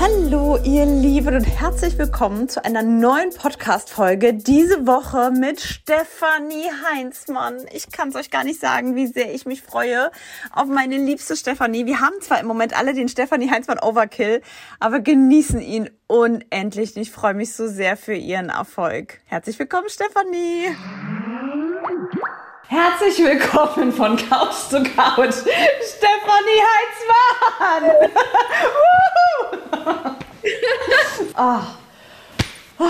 Hallo, ihr Lieben und herzlich willkommen zu einer neuen Podcast-Folge. Diese Woche mit Stefanie Heinzmann. Ich kann es euch gar nicht sagen, wie sehr ich mich freue auf meine liebste Stefanie. Wir haben zwar im Moment alle den Stefanie Heinzmann Overkill, aber genießen ihn unendlich. Ich freue mich so sehr für ihren Erfolg. Herzlich willkommen, Stefanie. Herzlich willkommen von Couch zu Couch, Stefanie Heinzmann. oh.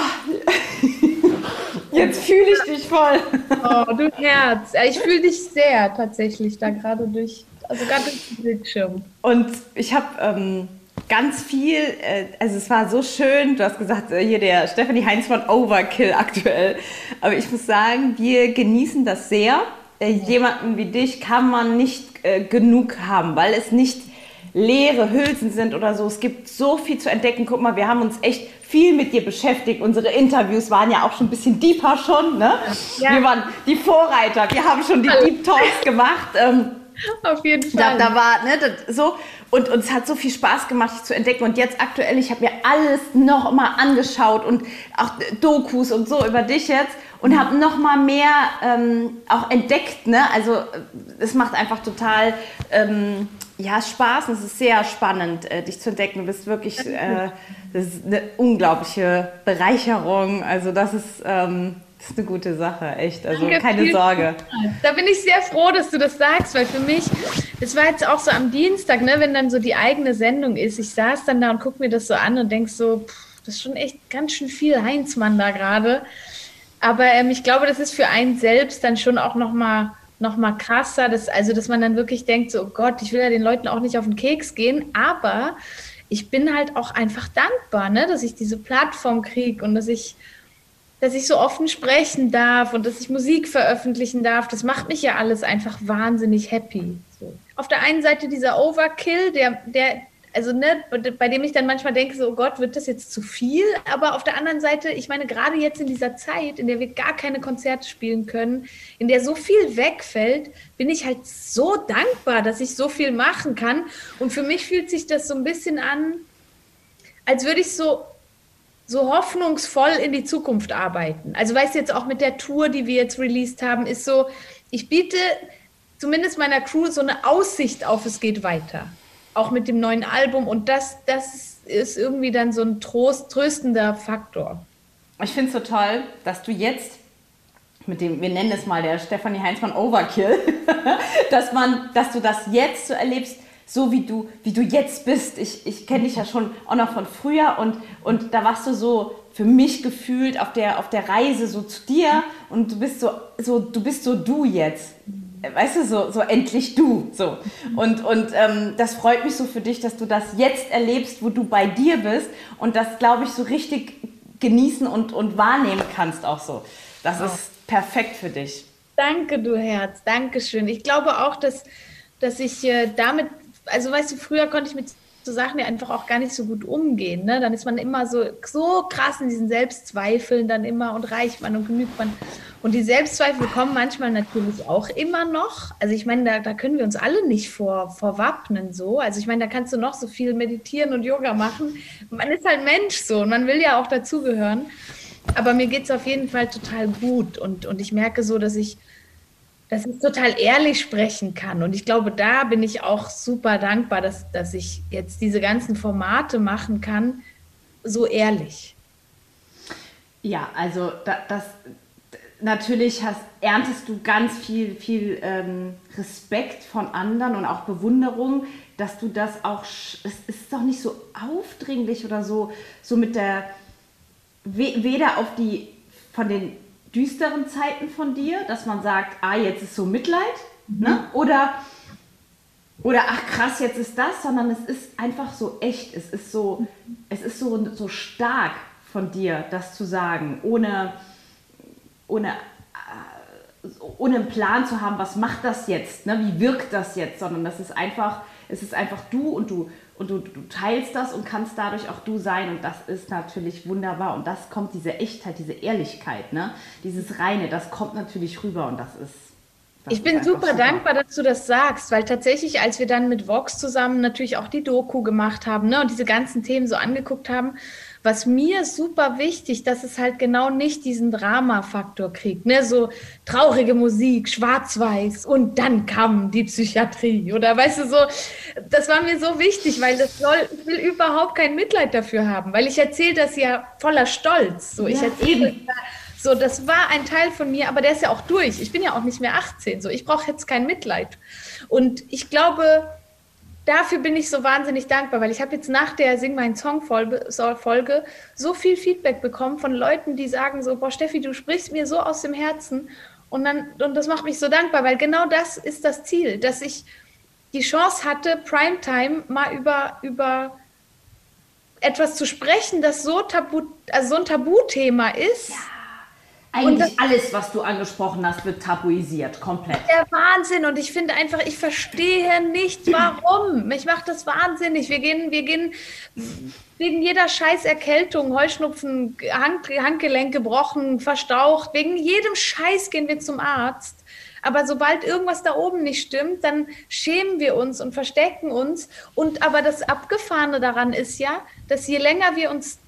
Jetzt fühle ich dich voll. Oh, du Herz. Ich fühle dich sehr tatsächlich da gerade durch, also gerade durch den Bildschirm. Und ich habe ähm, ganz viel, äh, also es war so schön, du hast gesagt, äh, hier der Stephanie Heinzmann Overkill aktuell. Aber ich muss sagen, wir genießen das sehr. Äh, jemanden wie dich kann man nicht äh, genug haben, weil es nicht leere Hülsen sind oder so. Es gibt so viel zu entdecken. Guck mal, wir haben uns echt viel mit dir beschäftigt. Unsere Interviews waren ja auch schon ein bisschen deeper schon. Ne? Ja. Wir waren die Vorreiter. Wir haben schon die Deep Talks gemacht. Ähm, Auf jeden Fall. Da, da war ne, das, so und uns hat so viel Spaß gemacht, dich zu entdecken. Und jetzt aktuell, ich habe mir alles noch mal angeschaut und auch Dokus und so über dich jetzt und habe noch mal mehr ähm, auch entdeckt. Ne? Also es macht einfach total ähm, ja, Spaß und es ist sehr spannend, äh, dich zu entdecken. Du bist wirklich äh, das ist eine unglaubliche Bereicherung. Also das ist, ähm, das ist eine gute Sache, echt. Also Danke, keine Sorge. Da bin ich sehr froh, dass du das sagst, weil für mich, es war jetzt auch so am Dienstag, ne, wenn dann so die eigene Sendung ist. Ich saß dann da und guck mir das so an und denk so, pff, das ist schon echt ganz schön viel Heinzmann da gerade. Aber ähm, ich glaube, das ist für einen selbst dann schon auch noch mal noch mal krasser, dass, also dass man dann wirklich denkt, so oh Gott, ich will ja den Leuten auch nicht auf den Keks gehen, aber ich bin halt auch einfach dankbar, ne, dass ich diese Plattform kriege und dass ich, dass ich so offen sprechen darf und dass ich Musik veröffentlichen darf. Das macht mich ja alles einfach wahnsinnig happy. So. Auf der einen Seite dieser Overkill, der, der, also ne, bei dem ich dann manchmal denke, so oh Gott, wird das jetzt zu viel? Aber auf der anderen Seite, ich meine, gerade jetzt in dieser Zeit, in der wir gar keine Konzerte spielen können, in der so viel wegfällt, bin ich halt so dankbar, dass ich so viel machen kann. Und für mich fühlt sich das so ein bisschen an, als würde ich so so hoffnungsvoll in die Zukunft arbeiten. Also weißt du jetzt auch mit der Tour, die wir jetzt released haben, ist so, ich biete zumindest meiner Crew so eine Aussicht auf, es geht weiter auch mit dem neuen Album. Und das, das ist irgendwie dann so ein Trost, tröstender Faktor. Ich finde es so toll, dass du jetzt mit dem, wir nennen es mal der Stefanie Heinzmann Overkill, dass man, dass du das jetzt so erlebst, so wie du, wie du jetzt bist. Ich, ich kenne dich ja schon auch noch von früher und, und da warst du so für mich gefühlt auf der, auf der Reise so zu dir und du bist so, so, du bist so du jetzt weißt du, so, so endlich du. So. Und, und ähm, das freut mich so für dich, dass du das jetzt erlebst, wo du bei dir bist und das, glaube ich, so richtig genießen und, und wahrnehmen kannst auch so. Das ist perfekt für dich. Danke, du Herz. Dankeschön. Ich glaube auch, dass, dass ich äh, damit, also weißt du, früher konnte ich mit so Sachen ja einfach auch gar nicht so gut umgehen. Ne? Dann ist man immer so, so krass in diesen Selbstzweifeln dann immer und reicht man und genügt man. Und die Selbstzweifel kommen manchmal natürlich auch immer noch. Also ich meine, da, da können wir uns alle nicht vor, vor wappnen so. Also ich meine, da kannst du noch so viel meditieren und Yoga machen. Man ist halt Mensch so und man will ja auch dazugehören. Aber mir geht es auf jeden Fall total gut und, und ich merke so, dass ich, dass ich total ehrlich sprechen kann. Und ich glaube, da bin ich auch super dankbar, dass, dass ich jetzt diese ganzen Formate machen kann, so ehrlich. Ja, also da, das, natürlich hast, erntest du ganz viel, viel ähm, Respekt von anderen und auch Bewunderung, dass du das auch, es ist doch nicht so aufdringlich oder so, so mit der, weder auf die, von den düsteren Zeiten von dir, dass man sagt, ah, jetzt ist so Mitleid, mhm. ne? oder, oder ach krass, jetzt ist das, sondern es ist einfach so echt, es ist so, es ist so, so stark von dir, das zu sagen, ohne ohne ohne einen Plan zu haben, was macht das jetzt, ne? wie wirkt das jetzt, sondern das ist einfach, es ist einfach du und du und du, du teilst das und kannst dadurch auch du sein und das ist natürlich wunderbar und das kommt diese Echtheit, diese Ehrlichkeit, ne? dieses Reine, das kommt natürlich rüber und das ist das ich bin super, super, dankbar, dass du das sagst, weil tatsächlich, als wir dann mit Vox zusammen natürlich auch die Doku gemacht haben ne, und diese ganzen Themen so angeguckt haben, was mir super wichtig, dass es halt genau nicht diesen Drama-Faktor kriegt. Ne? So traurige Musik, schwarz-weiß und dann kam die Psychiatrie. Oder weißt du so, das war mir so wichtig, weil das soll, ich will überhaupt kein Mitleid dafür haben, weil ich erzähle das ja voller Stolz. So, ich erzähle so, das war ein Teil von mir, aber der ist ja auch durch. Ich bin ja auch nicht mehr 18. So, ich brauche jetzt kein Mitleid. Und ich glaube, dafür bin ich so wahnsinnig dankbar, weil ich habe jetzt nach der Sing mein Song Folge so viel Feedback bekommen von Leuten, die sagen so, boah Steffi, du sprichst mir so aus dem Herzen und dann und das macht mich so dankbar, weil genau das ist das Ziel, dass ich die Chance hatte, Primetime mal über über etwas zu sprechen, das so tabu, also so ein Tabuthema ist. Ja eigentlich das, alles, was du angesprochen hast, wird tabuisiert, komplett. Der Wahnsinn. Und ich finde einfach, ich verstehe nicht, warum. Mich macht das wahnsinnig. Wir gehen, wir gehen wegen jeder scheiß Erkältung, Heuschnupfen, Hand, Handgelenk gebrochen, verstaucht, wegen jedem Scheiß gehen wir zum Arzt. Aber sobald irgendwas da oben nicht stimmt, dann schämen wir uns und verstecken uns. Und aber das Abgefahrene daran ist ja, dass je länger wir uns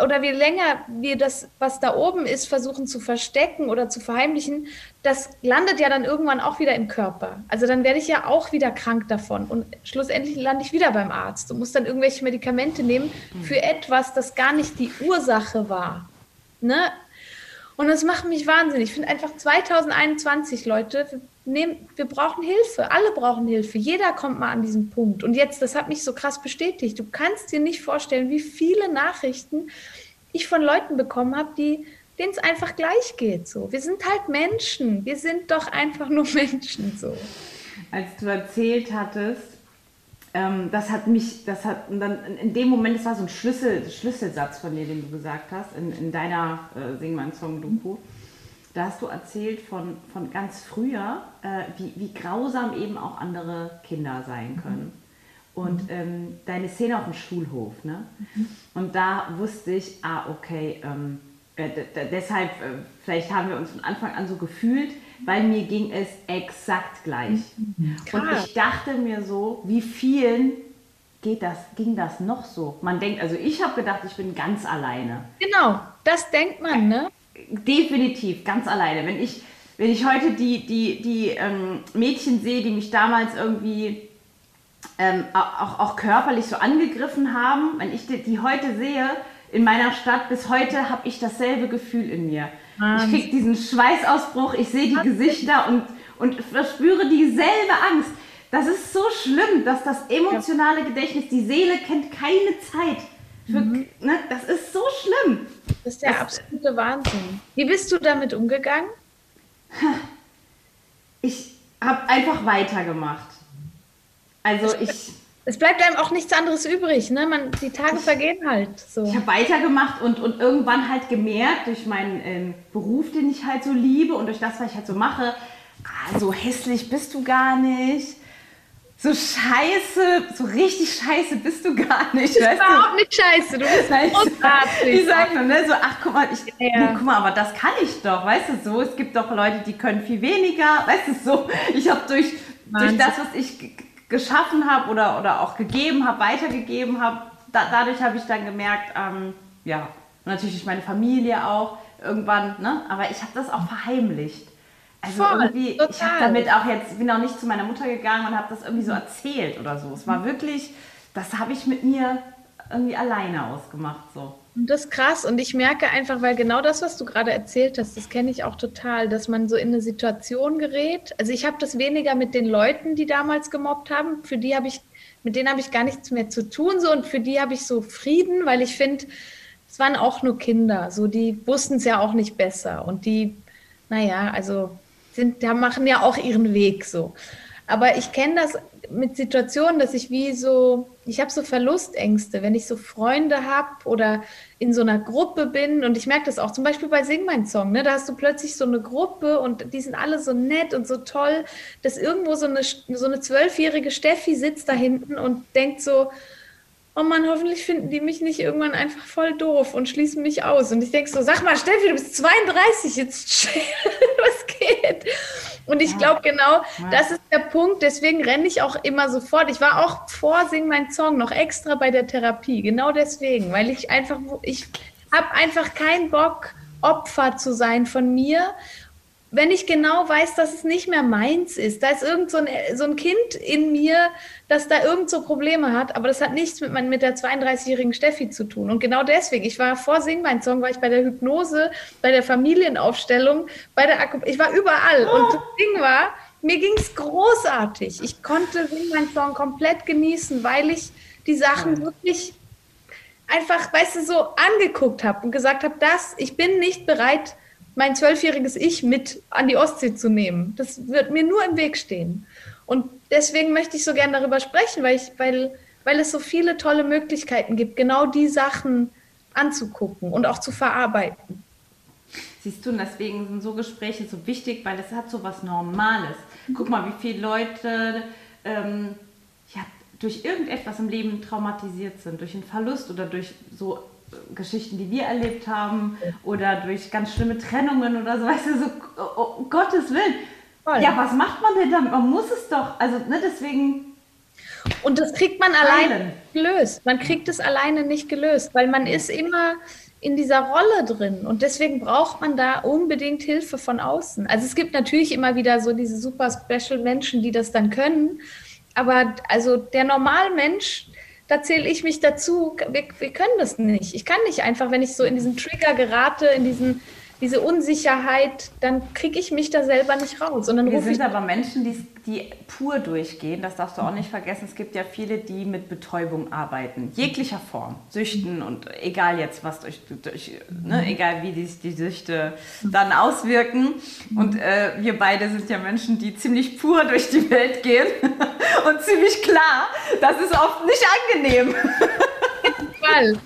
oder je länger wir das, was da oben ist, versuchen zu verstecken oder zu verheimlichen, das landet ja dann irgendwann auch wieder im Körper. Also dann werde ich ja auch wieder krank davon und schlussendlich lande ich wieder beim Arzt und muss dann irgendwelche Medikamente nehmen für etwas, das gar nicht die Ursache war. Ne? Und das macht mich wahnsinnig. Ich finde einfach 2021, Leute, nehm, wir brauchen Hilfe. Alle brauchen Hilfe. Jeder kommt mal an diesen Punkt. Und jetzt, das hat mich so krass bestätigt. Du kannst dir nicht vorstellen, wie viele Nachrichten ich von Leuten bekommen habe, die denen es einfach gleich geht. So, wir sind halt Menschen. Wir sind doch einfach nur Menschen. So. Als du erzählt hattest, ähm, das hat mich, das hat dann in dem Moment, das war so ein Schlüssel, Schlüsselsatz von dir, den du gesagt hast, in, in deiner äh, Sing Song Doku. Da hast du erzählt von, von ganz früher, äh, wie, wie grausam eben auch andere Kinder sein können. Und ähm, deine Szene auf dem Schulhof, ne? Mhm. Und da wusste ich, ah, okay, ähm, äh, deshalb, äh, vielleicht haben wir uns von Anfang an so gefühlt, weil mir ging es exakt gleich. Mhm. Und ich dachte mir so, wie vielen geht das, ging das noch so? Man denkt, also ich habe gedacht, ich bin ganz alleine. Genau, das denkt man, ne? Definitiv ganz alleine. Wenn ich, wenn ich heute die, die, die ähm, Mädchen sehe, die mich damals irgendwie ähm, auch, auch körperlich so angegriffen haben, wenn ich die, die heute sehe, in meiner Stadt, bis heute habe ich dasselbe Gefühl in mir. Wahnsinn. Ich kriege diesen Schweißausbruch, ich sehe die Gesichter und, und verspüre dieselbe Angst. Das ist so schlimm, dass das emotionale Gedächtnis, die Seele kennt keine Zeit. Für, mhm. ne, das ist so schlimm. Das ist der das, absolute Wahnsinn. Wie bist du damit umgegangen? Ich habe einfach weitergemacht. Also ich. Es bleibt einem auch nichts anderes übrig, ne? Man, die Tage ich, vergehen halt so. Ich habe weitergemacht und, und irgendwann halt gemerkt, durch meinen ähm, Beruf, den ich halt so liebe und durch das, was ich halt so mache, ah, so hässlich bist du gar nicht so scheiße, so richtig scheiße bist du gar nicht. Du bist überhaupt nicht scheiße, du bist großartig. Ich sag nur, ne, so, ach guck mal, ich, ja. nee, guck mal, aber das kann ich doch, weißt du so. Es gibt doch Leute, die können viel weniger, weißt du so. Ich habe durch, durch das, was ich geschaffen habe oder, oder auch gegeben habe, weitergegeben habe, da, dadurch habe ich dann gemerkt, ähm, ja, natürlich meine Familie auch irgendwann, ne, aber ich habe das auch verheimlicht. Also Voll, irgendwie, total. ich habe damit auch jetzt, bin auch nicht zu meiner Mutter gegangen und habe das irgendwie so erzählt oder so. Es war mhm. wirklich, das habe ich mit mir irgendwie alleine ausgemacht so. Und das ist krass und ich merke einfach, weil genau das, was du gerade erzählt hast, das kenne ich auch total, dass man so in eine Situation gerät. Also ich habe das weniger mit den Leuten, die damals gemobbt haben, für die habe ich, mit denen habe ich gar nichts mehr zu tun so und für die habe ich so Frieden, weil ich finde, es waren auch nur Kinder, so die wussten es ja auch nicht besser und die, naja, also sind, da machen ja auch ihren Weg so. Aber ich kenne das mit Situationen, dass ich wie so, ich habe so Verlustängste, wenn ich so Freunde habe oder in so einer Gruppe bin und ich merke das auch zum Beispiel bei Sing mein Song, ne? da hast du plötzlich so eine Gruppe und die sind alle so nett und so toll, dass irgendwo so eine so eine zwölfjährige Steffi sitzt da hinten und denkt so, oh Mann, hoffentlich finden die mich nicht irgendwann einfach voll doof und schließen mich aus. Und ich denke so, sag mal, Steffi, du bist 32, jetzt was geht? Und ich glaube genau, das ist der Punkt. Deswegen renne ich auch immer sofort. Ich war auch vor Sing mein Song noch extra bei der Therapie. Genau deswegen, weil ich einfach, ich habe einfach keinen Bock, Opfer zu sein von mir wenn ich genau weiß, dass es nicht mehr meins ist, da ist irgend so ein, so ein Kind in mir, das da irgend so Probleme hat, aber das hat nichts mit, mein, mit der 32-jährigen Steffi zu tun. Und genau deswegen, ich war vor Sing mein Song, war ich bei der Hypnose, bei der Familienaufstellung, bei der Akku ich war überall. Oh. Und das Ding war, mir ging es großartig. Ich konnte Sing mein Song komplett genießen, weil ich die Sachen ja. wirklich einfach, weißt du, so angeguckt habe und gesagt habe, das, ich bin nicht bereit, mein zwölfjähriges Ich mit an die Ostsee zu nehmen. Das wird mir nur im Weg stehen. Und deswegen möchte ich so gerne darüber sprechen, weil, ich, weil, weil es so viele tolle Möglichkeiten gibt, genau die Sachen anzugucken und auch zu verarbeiten. Siehst du, deswegen sind so Gespräche so wichtig, weil es hat so was Normales. Guck mal, wie viele Leute ähm, ja, durch irgendetwas im Leben traumatisiert sind, durch einen Verlust oder durch so Geschichten, die wir erlebt haben oder durch ganz schlimme Trennungen oder so, weißt du, so, oh, um Gottes Willen. Voll. Ja, was macht man denn damit? Man muss es doch, also ne, deswegen. Und das kriegt man alleine gelöst. Man kriegt es alleine nicht gelöst, weil man ist immer in dieser Rolle drin und deswegen braucht man da unbedingt Hilfe von außen. Also es gibt natürlich immer wieder so diese super Special Menschen, die das dann können, aber also der Normalmensch, da zähle ich mich dazu. Wir, wir, können das nicht. Ich kann nicht einfach, wenn ich so in diesen Trigger gerate, in diesen diese Unsicherheit, dann kriege ich mich da selber nicht raus. Und dann Wir sind aber Menschen, die, die pur durchgehen. Das darfst du auch nicht vergessen. Es gibt ja viele, die mit Betäubung arbeiten. Jeglicher Form. Süchten und egal jetzt was durch, durch ne, egal wie die, die Süchte dann auswirken. Und äh, wir beide sind ja Menschen, die ziemlich pur durch die Welt gehen. und ziemlich klar. Das ist oft nicht angenehm. Fall.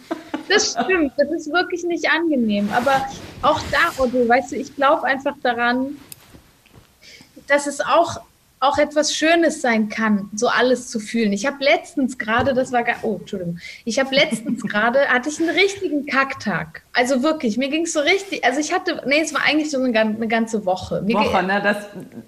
Das stimmt, das ist wirklich nicht angenehm. Aber auch da, Otto, weißt du, ich glaube einfach daran, dass es auch auch etwas Schönes sein kann, so alles zu fühlen. Ich habe letztens gerade, das war, oh, Entschuldigung, ich habe letztens gerade, hatte ich einen richtigen Kacktag. Also wirklich, mir ging es so richtig, also ich hatte, nee, es war eigentlich so eine, eine ganze Woche. Mir Woche, ne? Das,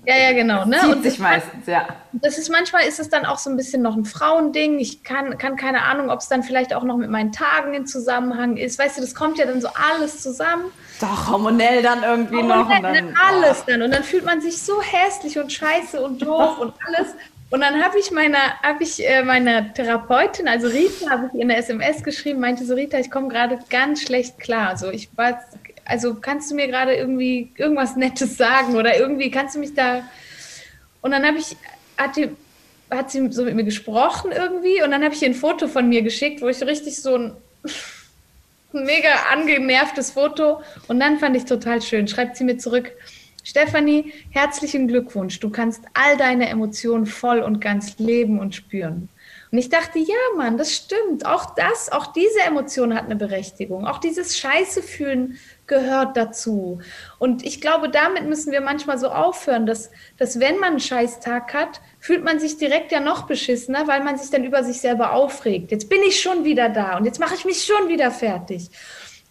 ja, ja, genau. Ne? Zieht und sich meistens, ja. Das ist, manchmal ist es dann auch so ein bisschen noch ein Frauending. Ich kann, kann keine Ahnung, ob es dann vielleicht auch noch mit meinen Tagen in Zusammenhang ist. Weißt du, das kommt ja dann so alles zusammen. Doch, hormonell dann irgendwie hormonell, noch. Und dann, ne, alles dann. Und dann fühlt man sich so hässlich und scheiße und doof und alles. Und dann habe ich meiner, habe äh, meiner Therapeutin, also Rita, habe ich in der SMS geschrieben, meinte so Rita, ich komme gerade ganz schlecht klar. Also ich war, also kannst du mir gerade irgendwie irgendwas Nettes sagen oder irgendwie kannst du mich da. Und dann habe ich, hat die, hat sie so mit mir gesprochen irgendwie und dann habe ich ihr ein Foto von mir geschickt, wo ich richtig so ein mega angenervtes Foto und dann fand ich total schön. Schreibt sie mir zurück. Stefanie, herzlichen Glückwunsch. Du kannst all deine Emotionen voll und ganz leben und spüren. Und ich dachte, ja, Mann, das stimmt. Auch das, auch diese Emotion hat eine Berechtigung. Auch dieses Scheiße fühlen gehört dazu. Und ich glaube, damit müssen wir manchmal so aufhören, dass, dass wenn man einen Scheißtag hat, fühlt man sich direkt ja noch beschissener, weil man sich dann über sich selber aufregt. Jetzt bin ich schon wieder da und jetzt mache ich mich schon wieder fertig.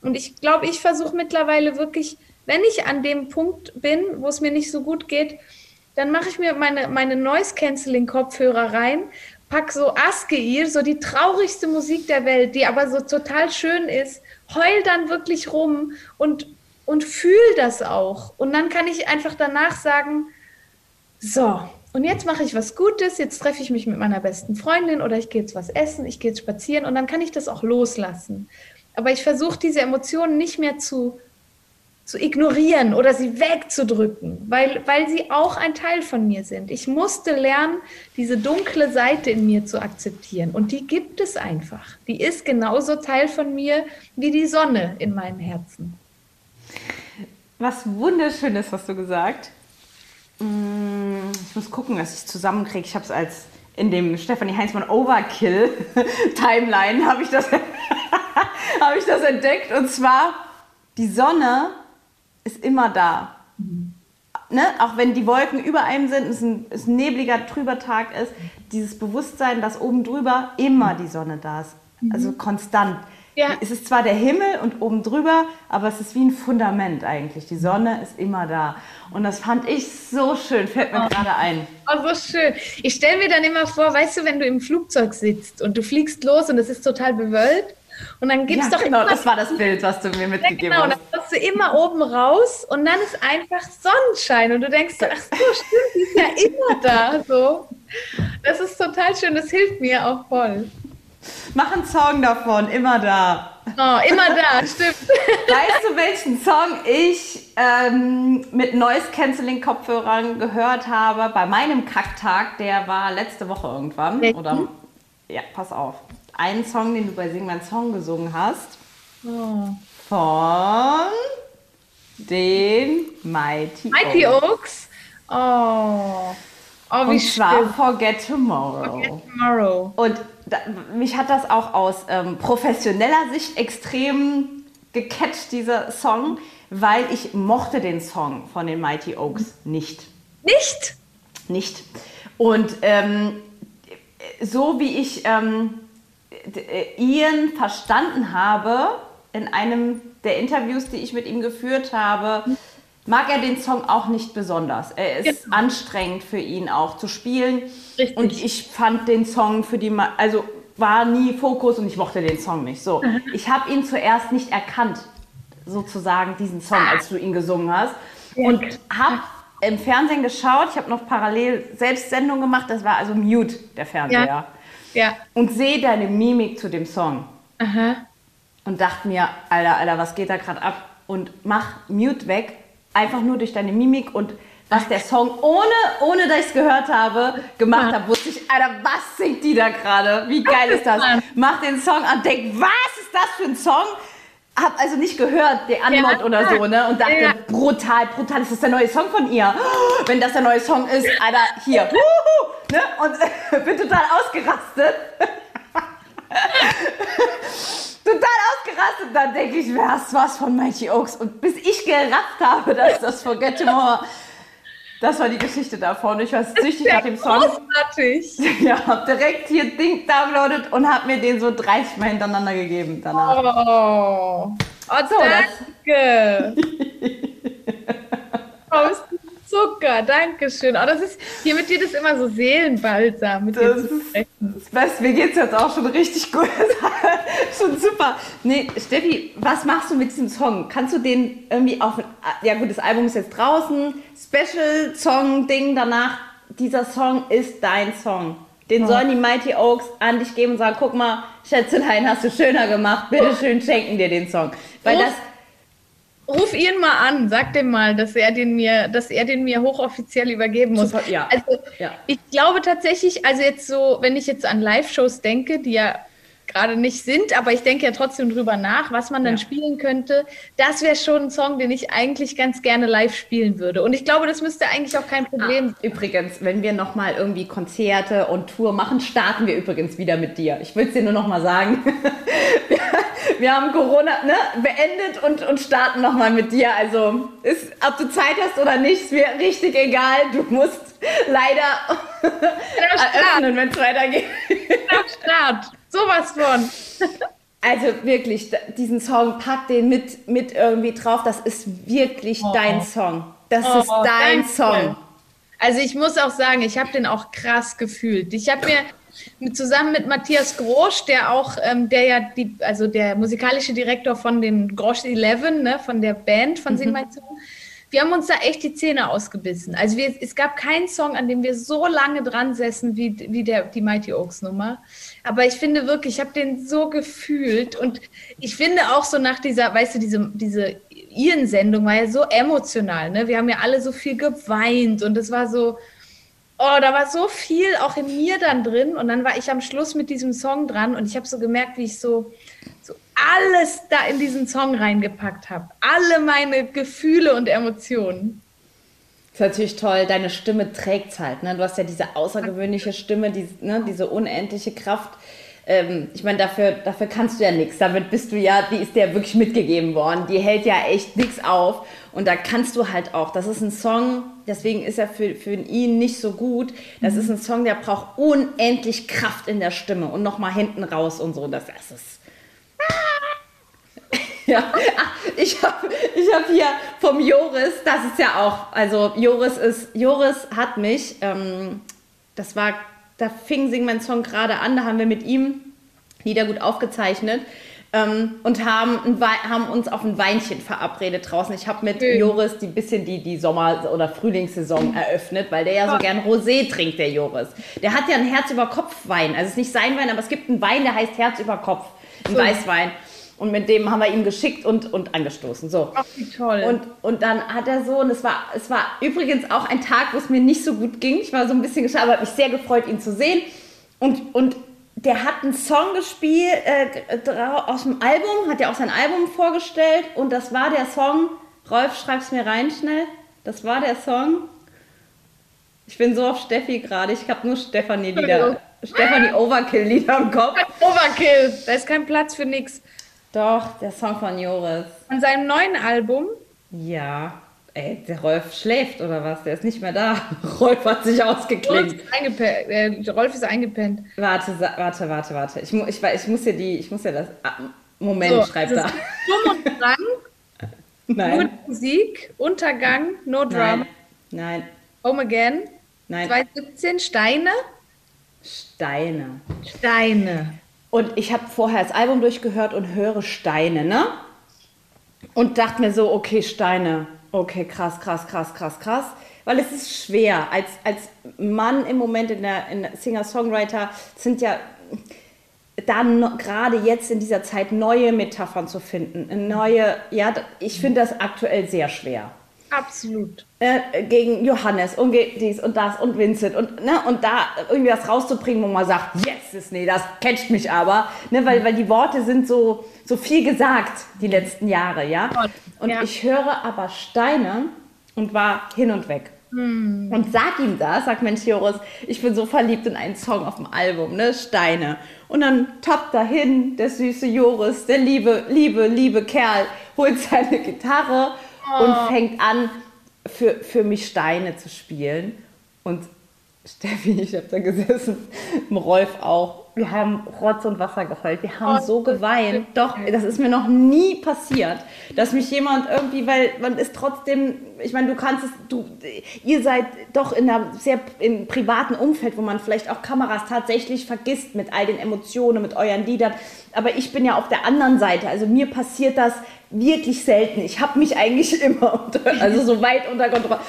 Und ich glaube, ich versuche mittlerweile wirklich wenn ich an dem Punkt bin, wo es mir nicht so gut geht, dann mache ich mir meine, meine Noise-Canceling-Kopfhörer rein, pack so Askeir, so die traurigste Musik der Welt, die aber so total schön ist, heul dann wirklich rum und, und fühl das auch. Und dann kann ich einfach danach sagen, so, und jetzt mache ich was Gutes, jetzt treffe ich mich mit meiner besten Freundin oder ich gehe jetzt was essen, ich gehe jetzt spazieren und dann kann ich das auch loslassen. Aber ich versuche diese Emotionen nicht mehr zu zu ignorieren oder sie wegzudrücken, weil, weil sie auch ein Teil von mir sind. Ich musste lernen, diese dunkle Seite in mir zu akzeptieren. Und die gibt es einfach. Die ist genauso Teil von mir wie die Sonne in meinem Herzen. Was wunderschönes hast du gesagt. Mm, ich muss gucken, dass ich es zusammenkriege. Ich habe es als in dem Stefanie Heinzmann Overkill Timeline habe ich das ich das entdeckt und zwar die Sonne ist immer da. Ne? Auch wenn die Wolken über einem sind, es ein, es ein nebliger, trüber Tag ist, dieses Bewusstsein, dass oben drüber immer die Sonne da ist. Also konstant. Ja. Es ist zwar der Himmel und oben drüber, aber es ist wie ein Fundament eigentlich. Die Sonne ist immer da. Und das fand ich so schön, fällt mir gerade ein. Oh, so schön. Ich stelle mir dann immer vor, weißt du, wenn du im Flugzeug sitzt und du fliegst los und es ist total bewölkt und dann gibt es Ja, doch genau, das war das Bild, was du mir Ja, mitgegeben genau, hast. Du immer oben raus und dann ist einfach Sonnenschein und du denkst, so, ach so, stimmt, die ist ja immer da. So. Das ist total schön, das hilft mir auch voll. Mach einen Song davon, immer da. Oh, immer da, stimmt. Weißt du, welchen Song ich ähm, mit Noise Cancelling Kopfhörern gehört habe bei meinem Kacktag? Der war letzte Woche irgendwann. Welchen? Oder ja, pass auf. Einen Song, den du bei Sing mein Song gesungen hast, Oh. Von den Mighty, Mighty Oaks. Oaks. Oh. Oh, wie Und zwar schön. Forget Tomorrow. Tomorrow. Und da, mich hat das auch aus ähm, professioneller Sicht extrem gecatcht, dieser Song, weil ich mochte den Song von den Mighty Oaks nicht. Nicht? Nicht. Und ähm, so wie ich ähm, äh, Ian verstanden habe, in einem der Interviews, die ich mit ihm geführt habe, mag er den Song auch nicht besonders. Er ist Genau. anstrengend für ihn auch zu spielen. Richtig. Und ich fand den Song für die, Ma also war nie Fokus und ich mochte den Song nicht. So, ich habe ihn zuerst nicht erkannt, sozusagen diesen Song, als du ihn gesungen hast. Und habe im Fernsehen geschaut. Ich habe noch parallel selbst Sendung gemacht. Das war also Mute, der Fernseher. Ja. Ja. Und sehe deine Mimik zu dem Song Aha. Und dachte mir, Alter, Alter, was geht da gerade ab? Und mach Mute weg, einfach nur durch deine Mimik und was der Song, ohne, ohne dass ich es gehört habe, gemacht hat, wusste ich, Alter, was singt die da gerade? Wie geil ist das? Mach den Song an, denk, was ist das für ein Song? Hab also nicht gehört, die Anmod Ja. oder so, ne? Und dachte, Ja. brutal, brutal, ist das der neue Song von ihr? Wenn das der neue Song ist, Alter, hier, wuhu, ne? Und bin total ausgerastet. total ausgerastet. Dann denke ich, wer ist was von Mighty Oaks? Und bis ich gerafft habe, dass das Forget Tomorrow, das war die Geschichte davon. Ich war süchtig nach dem Song. Großartig. Ja, hab direkt hier Ding downloadet und hab mir den so 30 Mal hintereinander gegeben danach. Oh. Oh, So, danke. ist ein Zucker, danke schön. Oh, das ist, hier mit dir das immer so Seelenbalsam, mit dir Das zu ist sprechen. das Beste. Mir geht's jetzt auch schon richtig gut. schon super. Nee, Steffi, was machst du mit diesem Song? Kannst du den irgendwie auf. Ja, gut, das Album ist jetzt draußen. Special-Song-Ding danach. Dieser Song ist dein Song. Den sollen die Mighty Oaks an dich geben und sagen: guck mal, Schätzelein, hast du schöner gemacht. Bitte schön schenken dir den Song. Weil Oh. das. Ruf ihn mal an, sag dem mal, dass er den mir, dass er den mir hochoffiziell übergeben muss. Super, ja. Also Ja. ich glaube tatsächlich, also jetzt so, wenn ich jetzt an Live-Shows denke, die ja gerade nicht sind, aber ich denke ja trotzdem drüber nach, was man dann Ja. spielen könnte. Das wäre schon ein Song, den ich eigentlich ganz gerne live spielen würde. Und ich glaube, das müsste eigentlich auch kein Problem Ah, übrigens, wenn wir nochmal irgendwie Konzerte und Tour machen, starten wir übrigens wieder mit dir. Ich will es dir nur nochmal sagen. wir, haben Corona ne, beendet und, und starten nochmal mit dir. Also, ist, ob du Zeit hast oder nicht, ist mir richtig egal. Du musst leider eröffnen, wenn es weitergeht. Start. Sowas von. Also wirklich, diesen Song, pack den mit, mit irgendwie drauf. Das ist wirklich dein Song. Das ist Oh, dein danke. Song. Also ich muss auch sagen, ich habe den auch krass gefühlt. Ich habe mir mit, zusammen mit Matthias Grosch, der auch, ähm, der ja die, also der musikalische Direktor von den Grosch 11, ne, von der Band von Sing My Song, wir haben uns da echt die Zähne ausgebissen. Also wir, es gab keinen Song, an dem wir so lange dran säßen wie, wie der, die Mighty Oaks Nummer. Aber ich finde wirklich, ich habe den so gefühlt und ich finde auch so nach dieser, weißt du, diese, diese Ian-Sendung war ja so emotional. Ne? Wir haben ja alle so viel geweint und es war so, oh, da war so viel auch in mir dann drin und dann war ich am Schluss mit diesem Song dran und ich habe so gemerkt, wie ich so, so alles da in diesen Song reingepackt habe. Alle meine Gefühle und Emotionen. ist natürlich toll, deine Stimme trägt halt. Ne? Du hast ja diese außergewöhnliche Stimme, die, ne? diese unendliche Kraft. Ähm, ich meine, dafür, dafür kannst du ja nichts. Damit bist du ja, die ist dir wirklich mitgegeben worden. Die hält ja echt nichts auf. Und da kannst du halt auch, das ist ein Song, deswegen ist er für, für ihn nicht so gut. Das ist ein Song, der braucht unendlich Kraft in der Stimme und nochmal hinten raus und so. Das, das ist. Ja, ich habe ich hab hier vom Joris, das ist ja auch, also Joris ist, Joris hat mich, ähm, das war, da fing Sing mein Song gerade an, da haben wir mit ihm Lieder gut aufgezeichnet ähm, und haben, haben uns auf ein Weinchen verabredet draußen. Ich habe mit Schön. Joris die bisschen die, die Sommer- oder Frühlingssaison eröffnet, weil der ja so gern Rosé trinkt, der Joris. Der hat ja ein Herz über Kopf Wein. Also es ist nicht sein Wein, aber es gibt einen Wein, der heißt Herz über Kopf. Ein Schön. Weißwein. Und mit dem haben wir ihm geschickt und, und angestoßen. So. Ach, wie toll. Und, und dann hat er so, und es war, es war übrigens auch ein Tag, wo es mir nicht so gut ging. Ich war so ein bisschen geschafft, aber habe mich sehr gefreut, ihn zu sehen. Und, und der hat einen Song gespielt äh, aus dem Album, hat ja auch sein Album vorgestellt. Und das war der Song, Rolf, schreib's mir rein schnell. Das war der Song. Ich bin so auf Steffi gerade, ich habe nur Stefanie-Lieder, Stefanie Overkill-Lieder im Kopf. Overkill. Da ist kein Platz für nix. Doch, der Song von Joris. An seinem neuen Album, Ja. Ey, der Rolf schläft oder was? Der ist nicht mehr da. Rolf hat sich Rolf ausgeklinkt. ist, eingepennt, äh, Rolf ist eingepennt. Warte, warte, warte, warte. Ich, mu ich, ich muss ja die, ich muss ja das. Ah, Moment, schreib das da. Sturm und Drang, nur Nein. Musik, Untergang, No Drama, Nein. Nein. Home Again, Nein. 2017, Steine. Steine. Steine. Und ich habe vorher das Album durchgehört und höre Steine, ne? Und dachte mir so, okay, Steine. Okay, krass, krass, krass, krass, krass. Weil es ist schwer. Als, als Mann im Moment in der, in der Singer-Songwriter sind ja dann gerade jetzt in dieser Zeit neue Metaphern zu finden. Neue, ja, ich finde das aktuell sehr schwer Absolut. äh, gegen Johannes und dies und das und Vincent und, ne, und da irgendwie was rauszubringen, wo man sagt, yes, ist, nee, das catcht mich aber, ne, weil, weil die Worte sind so, so viel gesagt die letzten Jahre, ja. Und Ja. ich höre aber Steine und war hin und weg. Und sag ihm das, sag Mensch Joris, ich bin so verliebt in einen Song auf dem Album, ne, Steine. Und dann tappt dahin der süße Joris, der liebe, liebe, liebe Kerl, holt seine Gitarre und fängt an, für, für mich Steine zu spielen. Und Steffi, ich habe da gesessen, Rolf auch. Wir haben Rotz und Wasser geheult. Wir haben so geweint. Doch, das ist mir noch nie passiert, dass mich jemand irgendwie, weil man ist trotzdem, ich meine, du kannst es, du, ihr seid doch in einer sehr im privaten Umfeld, wo man vielleicht auch Kameras tatsächlich vergisst mit all den Emotionen, mit euren Liedern. Aber ich bin ja auf der anderen Seite. Also mir passiert das wirklich selten. Ich habe mich eigentlich immer unter, also so weit unter Kontrolle.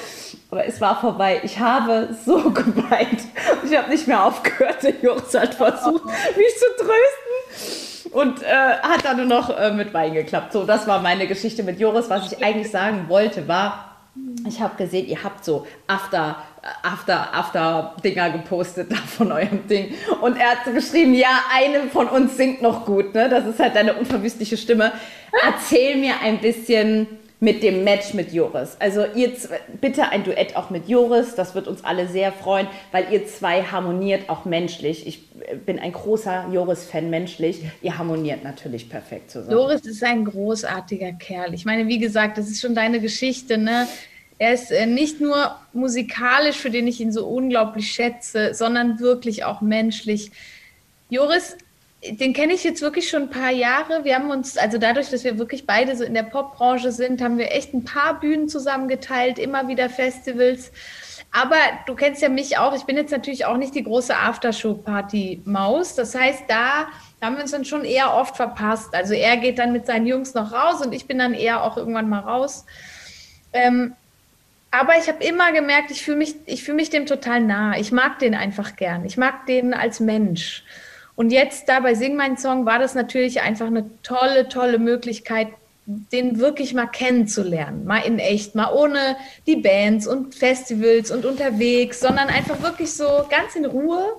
Aber es war vorbei. Ich habe so geweint. Ich habe nicht mehr aufgehört. Der Joris hat versucht, mich zu trösten. Und äh, hat dann nur noch äh, mit Wein geklappt. So, das war meine Geschichte mit Joris. Was ich eigentlich sagen wollte, war, ich habe gesehen, ihr habt so After, After, After-Dinger gepostet da von eurem Ding. Und er hat so geschrieben, ja, eine von uns singt noch gut, ne? Das ist halt deine unverwüstliche Stimme. Erzähl mir ein bisschen mit dem Match mit Joris. Also ihr bitte ein Duett auch mit Joris, das wird uns alle sehr freuen, weil ihr zwei harmoniert auch menschlich. Ich äh, bin ein großer Joris-Fan menschlich. Ihr harmoniert natürlich perfekt zusammen. Doris ist ein großartiger Kerl. Ich meine, wie gesagt, das ist schon deine Geschichte, ne? Er ist äh, nicht nur musikalisch, für den ich ihn so unglaublich schätze, sondern wirklich auch menschlich. Joris, den kenne ich jetzt wirklich schon ein paar Jahre. Wir haben uns, also dadurch, dass wir wirklich beide so in der Popbranche sind, haben wir echt ein paar Bühnen zusammengeteilt, immer wieder Festivals. Aber du kennst ja mich auch. Ich bin jetzt natürlich auch nicht die große Aftershow-Party-Maus. Das heißt, da haben wir uns dann schon eher oft verpasst. Also er geht dann mit seinen Jungs noch raus und ich bin dann eher auch irgendwann mal raus. Ähm, aber ich habe immer gemerkt, ich fühle mich, ich fühle mich dem total nah. Ich mag den einfach gern. Ich mag den als Mensch. Und jetzt da bei Sing mein Song war das natürlich einfach eine tolle, tolle Möglichkeit, den wirklich mal kennenzulernen. Mal in echt, mal ohne die Bands und Festivals und unterwegs, sondern einfach wirklich so ganz in Ruhe.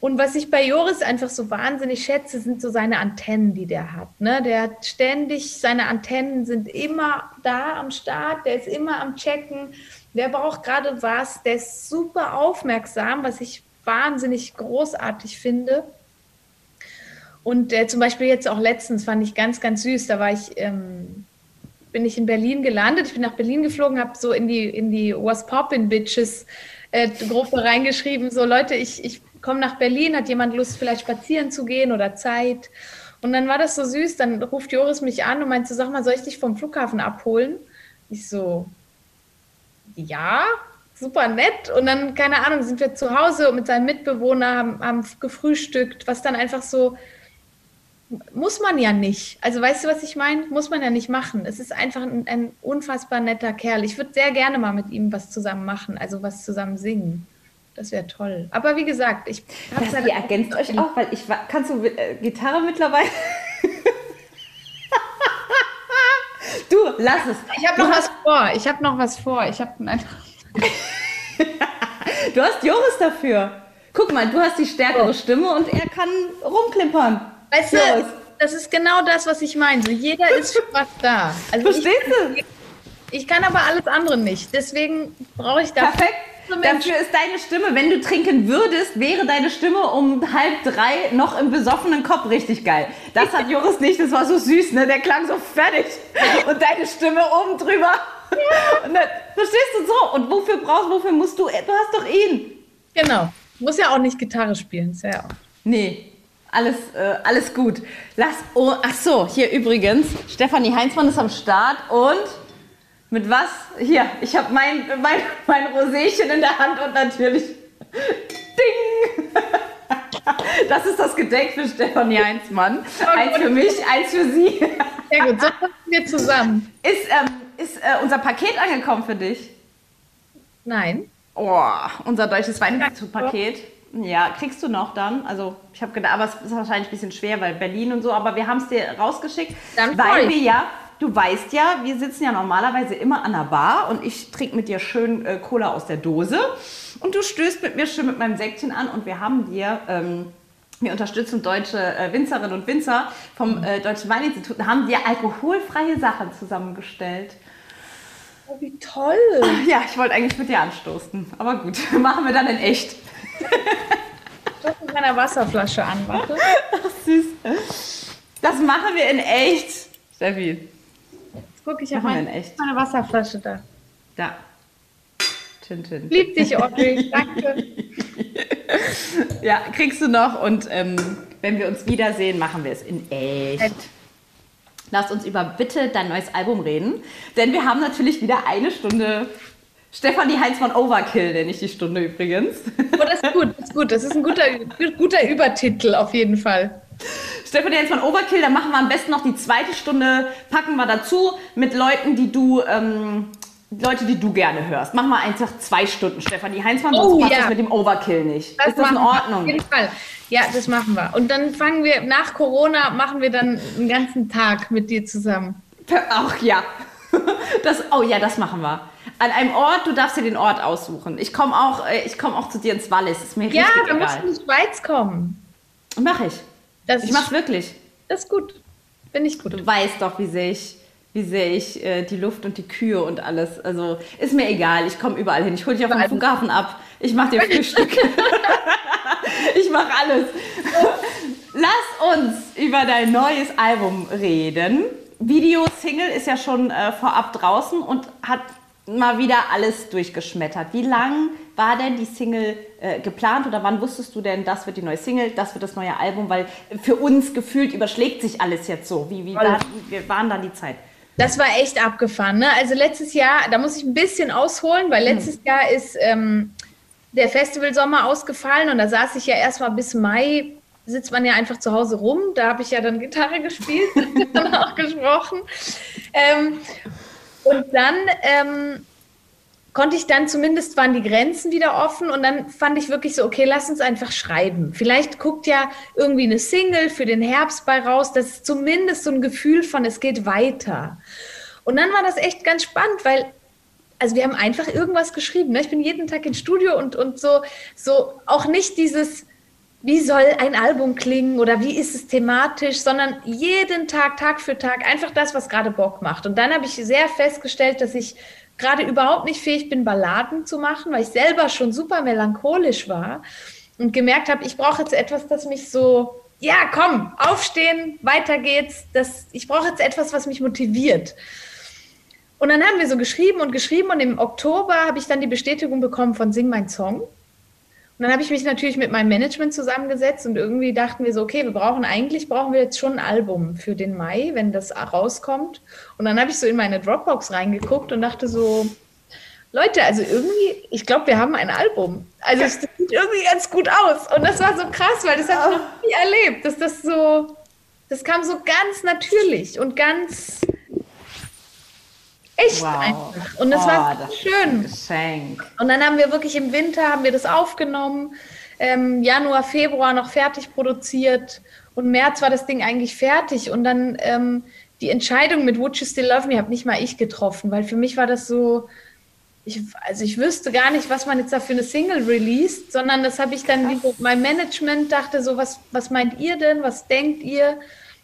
Und was ich bei Joris einfach so wahnsinnig schätze, sind so seine Antennen, die der hat. Ne? Der hat ständig, seine Antennen sind immer da am Start, der ist immer am Checken. der braucht gerade was, der ist super aufmerksam, was ich wahnsinnig großartig finde. Und äh, zum Beispiel jetzt auch letztens fand ich ganz, ganz süß. Da war ich, ähm, bin ich in Berlin gelandet. Ich bin nach Berlin geflogen, habe so in die, in die Was Poppin' Bitches äh, Gruppe reingeschrieben, so Leute, ich, ich komme nach Berlin, hat jemand Lust, vielleicht spazieren zu gehen oder Zeit? Und dann war das so süß, dann ruft Joris mich an und meint so, sag mal, soll ich dich vom Flughafen abholen? Ich so, ja, super nett. Und dann, keine Ahnung, sind wir zu Hause mit seinem Mitbewohner, haben, haben gefrühstückt, was dann einfach so, muss man ja nicht. Also weißt du, was ich meine? Muss man ja nicht machen. Es ist einfach ein, ein unfassbar netter Kerl. Ich würde sehr gerne mal mit ihm was zusammen machen, also was zusammen singen. Das wäre toll. Aber wie gesagt, ich das, ihr ergänzt euch auch, weil ich kannst du äh, Gitarre mittlerweile? du, lass es. Ich habe noch was vor. Ich habe noch was vor. Ich habe Du hast Joris dafür. Guck mal, du hast die stärkere oh. Stimme und er kann rumklimpern. Weißt du, das ist genau das, was ich meine. So, jeder ist für was da. Also Verstehst ich, du? Ich kann aber alles andere nicht. Deswegen brauche ich da. Perfekt. Dafür ist deine Stimme, wenn du trinken würdest, wäre deine Stimme um halb drei noch im besoffenen Kopf richtig geil. Das hat Joris nicht, das war so süß, ne? Der klang so fertig. Und deine Stimme oben drüber. Und dann, verstehst du so? Und wofür brauchst wofür musst du? Du hast doch ihn. Genau. Muss ja auch nicht Gitarre spielen. Ist ja auch. Nee, alles, äh, alles gut. Lass, oh, ach so, hier übrigens, Stefanie Heinzmann ist am Start und mit was? Hier, ich habe mein, mein, mein Roséchen in der Hand und natürlich Ding! Das ist das Gedeck für Stefanie Heinzmann. Oh, eins für mich, eins für sie. Sehr gut, so passen wir zusammen. Ist, ähm, ist äh, unser Paket angekommen für dich? Nein. Oh, unser deutsches Weihnachtspaket. Ja, kriegst du noch dann. Also ich habe gedacht, aber es ist wahrscheinlich ein bisschen schwer, weil Berlin und so, aber wir haben es dir rausgeschickt, dann weil wir ja, du weißt ja, wir sitzen ja normalerweise immer an der Bar und ich trinke mit dir schön äh, Cola aus der Dose und du stößt mit mir schön mit meinem Säckchen an und wir haben dir... Ähm, wir unterstützen deutsche äh, Winzerinnen und Winzer vom äh, Deutschen Weininstitut und haben dir alkoholfreie Sachen zusammengestellt. Oh, wie toll! Ja, ich wollte eigentlich mit dir anstoßen, aber gut, machen wir dann in echt. Stoß mit meiner Wasserflasche an, warte. Ach, süß. Das machen wir in echt. Steffi. Guck, ich habe mein, meine Wasserflasche da. Da. Tintin. Lieb dich, Audrey. Danke. ja, kriegst du noch. Und ähm, wenn wir uns wiedersehen, machen wir es in echt. Lass uns über bitte dein neues Album reden. Denn wir haben natürlich wieder eine Stunde Stefanie Heinz von Overkill nenne ich die Stunde übrigens. Oh, das ist gut, das ist gut. Das ist ein guter, guter Übertitel auf jeden Fall. Stefanie Heinz von Overkill, dann machen wir am besten noch die zweite Stunde, packen wir dazu mit Leuten, die du, ähm, Leute, die du gerne hörst. Machen wir einfach zwei Stunden, Stefanie Heinzmann, sonst oh, passt ja. das mit dem Overkill nicht. Das ist das in Ordnung? Auf jeden Fall. Ja, das machen wir. Und dann fangen wir, nach Corona machen wir dann einen ganzen Tag mit dir zusammen. Ach ja. Das, oh ja, das machen wir an einem Ort, du darfst dir den Ort aussuchen. Ich komme auch, äh, komm auch zu dir ins Wallis. Ist mir ja, richtig da musst du in die Schweiz kommen. Mach ich. Das ich mach's wirklich. Das ist gut. Bin ich gut. Du weißt doch, wie sehr ich, wie sehr ich äh, die Luft und die Kühe und alles. Also ist mir egal. Ich komme überall hin. Ich hole dich auf dem Flughafen ab. Ich mache dir Frühstück. ich mache alles. Lass uns über dein neues Album reden. Video-Single ist ja schon äh, vorab draußen und hat mal wieder alles durchgeschmettert. Wie lang war denn die Single äh, geplant oder wann wusstest du denn, das wird die neue Single, das wird das neue Album? Weil für uns gefühlt überschlägt sich alles jetzt so. Wie, wie, war, waren dann die Zeit? Das war echt abgefahren. Ne? Also letztes Jahr, da muss ich ein bisschen ausholen, weil letztes hm. Jahr ist ähm, der Festivalsommer ausgefallen und da saß ich ja erstmal bis Mai sitzt man ja einfach zu Hause rum. Da habe ich ja dann Gitarre gespielt und auch gesprochen. Ähm, und dann ähm, konnte ich dann zumindest waren die Grenzen wieder offen und dann fand ich wirklich so, okay, lass uns einfach schreiben. Vielleicht guckt ja irgendwie eine Single für den Herbst bei raus, das ist zumindest so ein Gefühl von, es geht weiter. Und dann war das echt ganz spannend, weil also wir haben einfach irgendwas geschrieben. Ne? Ich bin jeden Tag ins Studio und, und so, so auch nicht dieses, wie soll ein Album klingen oder wie ist es thematisch, sondern jeden Tag, Tag für Tag, einfach das, was gerade Bock macht. Und dann habe ich sehr festgestellt, dass ich gerade überhaupt nicht fähig bin, Balladen zu machen, weil ich selber schon super melancholisch war und gemerkt habe, ich brauche jetzt etwas, das mich so, ja, komm, aufstehen, weiter geht's. Das, ich brauche jetzt etwas, was mich motiviert. Und dann haben wir so geschrieben und geschrieben und im Oktober habe ich dann die Bestätigung bekommen von Sing mein Song. Und dann habe ich mich natürlich mit meinem Management zusammengesetzt und irgendwie dachten wir so, okay, wir brauchen eigentlich, brauchen wir jetzt schon ein Album für den Mai, wenn das rauskommt. Und dann habe ich so in meine Dropbox reingeguckt und dachte so, Leute, also irgendwie, ich glaube, wir haben ein Album. Also es sieht irgendwie ganz gut aus. Und das war so krass, weil das habe ich noch nie erlebt, dass das so, das kam so ganz natürlich und ganz echt Wow. einfach. Und das Oh, war so schön. Geschenk. Und dann haben wir wirklich im Winter haben wir das aufgenommen, ähm, Januar, Februar noch fertig produziert und März war das Ding eigentlich fertig. Und dann ähm, die Entscheidung mit Would You Still Love Me habe nicht mal ich getroffen, weil für mich war das so, ich, also ich wüsste gar nicht, was man jetzt da für eine Single released, sondern das habe ich dann, mein Management dachte so, was, was meint ihr denn, was denkt ihr?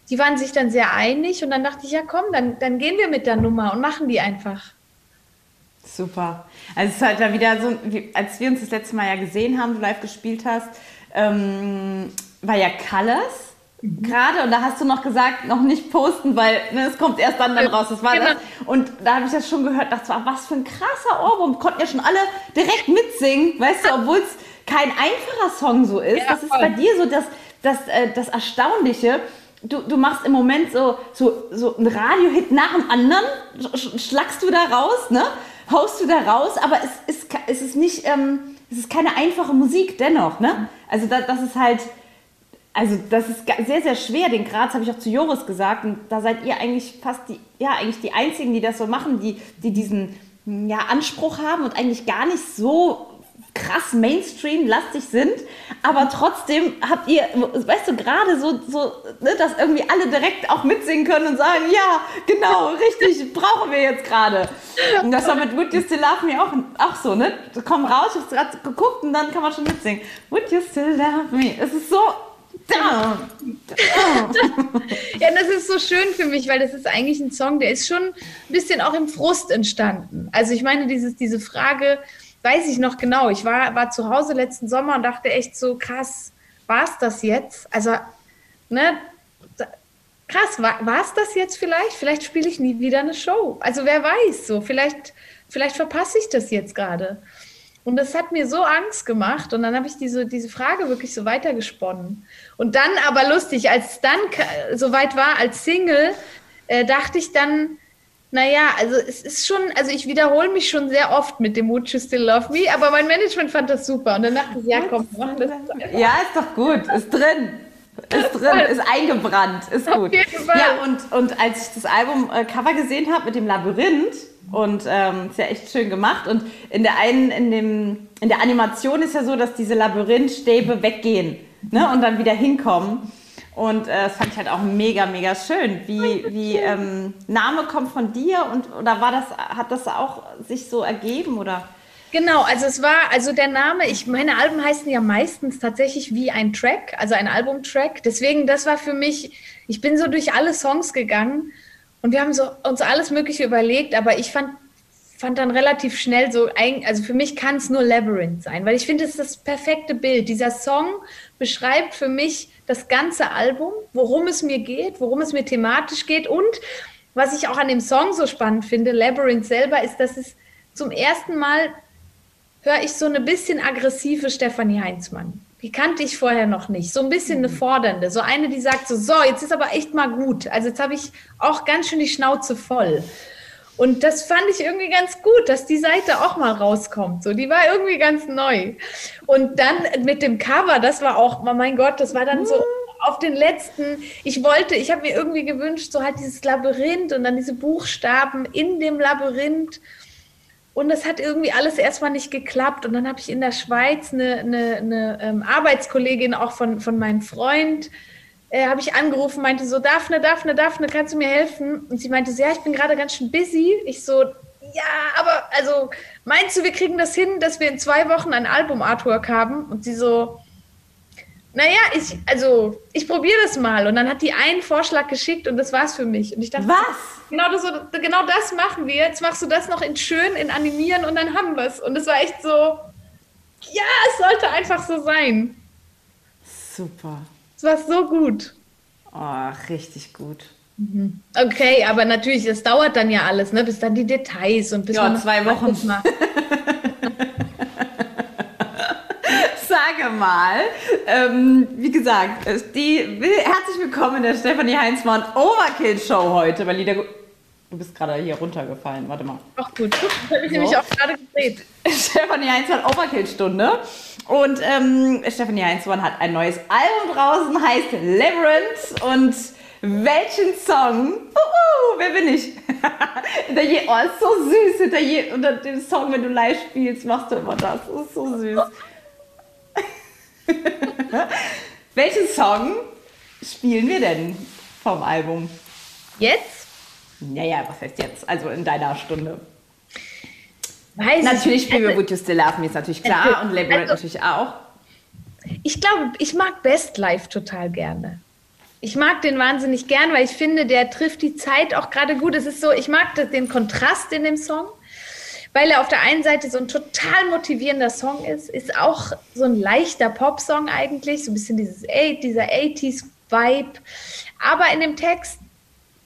Die waren sich dann sehr einig und dann dachte ich, ja komm, dann, dann gehen wir mit der Nummer und machen die einfach. Super. Also es ist halt wieder so, als wir uns das letzte Mal ja gesehen haben, du live gespielt hast, ähm, war ja Colors gerade und da hast du noch gesagt, noch nicht posten, weil ne, es kommt erst dann, dann raus. Das war Genau. das. Und da habe ich das schon gehört, dachte, war was für ein krasser Ohrwurm. Konnten ja schon alle direkt mitsingen, weißt du, obwohl es kein einfacher Song so ist. Ja, das ist voll. bei dir so das, das, äh, das Erstaunliche. Du, du machst im Moment so, so, so einen Radiohit nach dem anderen, sch- sch- schlagst du da raus, ne? Haust du da raus, aber es ist, es ist nicht, ähm, es ist keine einfache Musik dennoch, ne? Also da, das ist halt, also das ist sehr, sehr schwer. Den Graz habe ich auch zu Joris gesagt. Und da seid ihr eigentlich fast die, ja, eigentlich die Einzigen, die das so machen, die, die diesen ja, Anspruch haben und eigentlich gar nicht so krass Mainstream-lastig sind. Aber trotzdem habt ihr, weißt du, gerade so, so ne, dass irgendwie alle direkt auch mitsingen können und sagen, ja, genau, richtig, brauchen wir jetzt gerade. Und das war mit Would You Still Love Me auch, auch so, ne? Komm raus, ich hab's gerade geguckt und dann kann man schon mitsingen. Would You Still Love Me? Es ist so down. Ja, das ist so schön für mich, weil das ist eigentlich ein Song, der ist schon ein bisschen auch im Frust entstanden. Also ich meine, dieses, diese Frage, weiß ich noch genau. Ich war, war zu Hause letzten Sommer und dachte echt so, krass, war es das jetzt? Also, ne, krass, war es das jetzt vielleicht? Vielleicht spiele ich nie wieder eine Show. Also wer weiß so, vielleicht, vielleicht verpasse ich das jetzt gerade. Und das hat mir so Angst gemacht. Und dann habe ich diese, diese Frage wirklich so weitergesponnen. Und dann aber lustig, als es dann soweit war als Single, äh, dachte ich dann, naja, also es ist schon, also ich wiederhole mich schon sehr oft mit dem Would You Still Love Me, aber mein Management fand das super. Und dann dachte ich, ja komm, wir machen das. Ja, ist doch gut. Ist drin. Ist drin, ist eingebrannt, ist gut. Ja, und, und als ich das Album-Cover gesehen habe mit dem Labyrinth, und ähm, ist ja echt schön gemacht. Und in der einen, in dem, in der Animation ist ja so, dass diese Labyrinthstäbe weggehen ne? und dann wieder hinkommen. Und äh, das fand ich halt auch mega, mega schön. Wie, wie ähm, Name kommt von dir und oder war das, hat das auch sich so ergeben oder? Genau, also es war, also der Name, ich, meine Alben heißen ja meistens tatsächlich wie ein Track, also ein Albumtrack. Deswegen, das war für mich, ich bin so durch alle Songs gegangen und wir haben so uns alles Mögliche überlegt, aber ich fand, fand dann relativ schnell so, ein, also für mich kann es nur Labyrinth sein, weil ich finde, es ist das perfekte Bild. Dieser Song beschreibt für mich das ganze Album, worum es mir geht, worum es mir thematisch geht und was ich auch an dem Song so spannend finde, Labyrinth selber, ist, dass es zum ersten Mal höre ich so eine bisschen aggressive Stefanie Heinzmann. Die kannte ich vorher noch nicht. So ein bisschen eine fordernde. So eine, die sagt so, so, jetzt ist aber echt mal gut. Also jetzt habe ich auch ganz schön die Schnauze voll. Und das fand ich irgendwie ganz gut, dass die Seite auch mal rauskommt. So, die war irgendwie ganz neu. Und dann mit dem Cover, das war auch, oh mein Gott, das war dann so auf den letzten. Ich wollte, ich habe mir irgendwie gewünscht, so halt dieses Labyrinth und dann diese Buchstaben in dem Labyrinth. Und das hat irgendwie alles erstmal nicht geklappt. Und dann habe ich in der Schweiz eine, eine, eine ähm, Arbeitskollegin auch von, von meinem Freund, äh, habe ich angerufen, meinte so, Daphne, Daphne, Daphne, kannst du mir helfen? Und sie meinte so, ja, ich bin gerade ganz schön busy. Ich so, ja, aber also meinst du, wir kriegen das hin, dass wir in zwei Wochen ein Album-Artwork haben? Und sie so, naja, ich, also, ich probiere das mal. Und dann hat die einen Vorschlag geschickt und das war's für mich. Und ich dachte, Was? Genau das, genau das machen wir. Jetzt machst du das noch in schön, in animieren und dann haben wir es. Und es war echt so, ja, es sollte einfach so sein. Super. Es war so gut. Oh, richtig gut. Okay, aber natürlich, es dauert dann ja alles, ne? bis dann die Details und bis Ja, man zwei Wochen. Sage mal, ähm, wie gesagt, es- die, herzlich willkommen in der Stefanie Heinzmann Overkill Show heute. Weil Lieder, du bist gerade hier runtergefallen, warte mal. Auch gut. Das habe ich nämlich auch gerade gedreht. Stefanie Heinzmann Overkill-Stunde. Und ähm, Stefanie Heinzmann hat ein neues Album draußen, heißt Labyrinth. Und welchen Song? Uhu, wer bin ich? Hinter je, oh, ist so süß. Hinter, je, unter dem Song, wenn du live spielst, machst du immer das. Das ist so süß. welchen Song spielen wir denn vom Album? Jetzt? Naja, was heißt jetzt? Also in deiner Stunde. Weiß Natürlich ich, spielen wir also, Would You Still Love Me, ist natürlich klar. Und Labyrinth Also- natürlich auch. Ich glaube, ich mag Best Life total gerne. Ich mag den wahnsinnig gern, weil ich finde, der trifft die Zeit auch gerade gut. Es ist so, ich mag den Kontrast in dem Song, weil er auf der einen Seite so ein total motivierender Song ist, ist auch so ein leichter Popsong eigentlich, so ein bisschen dieses, dieser 80s-Vibe. Aber in dem Text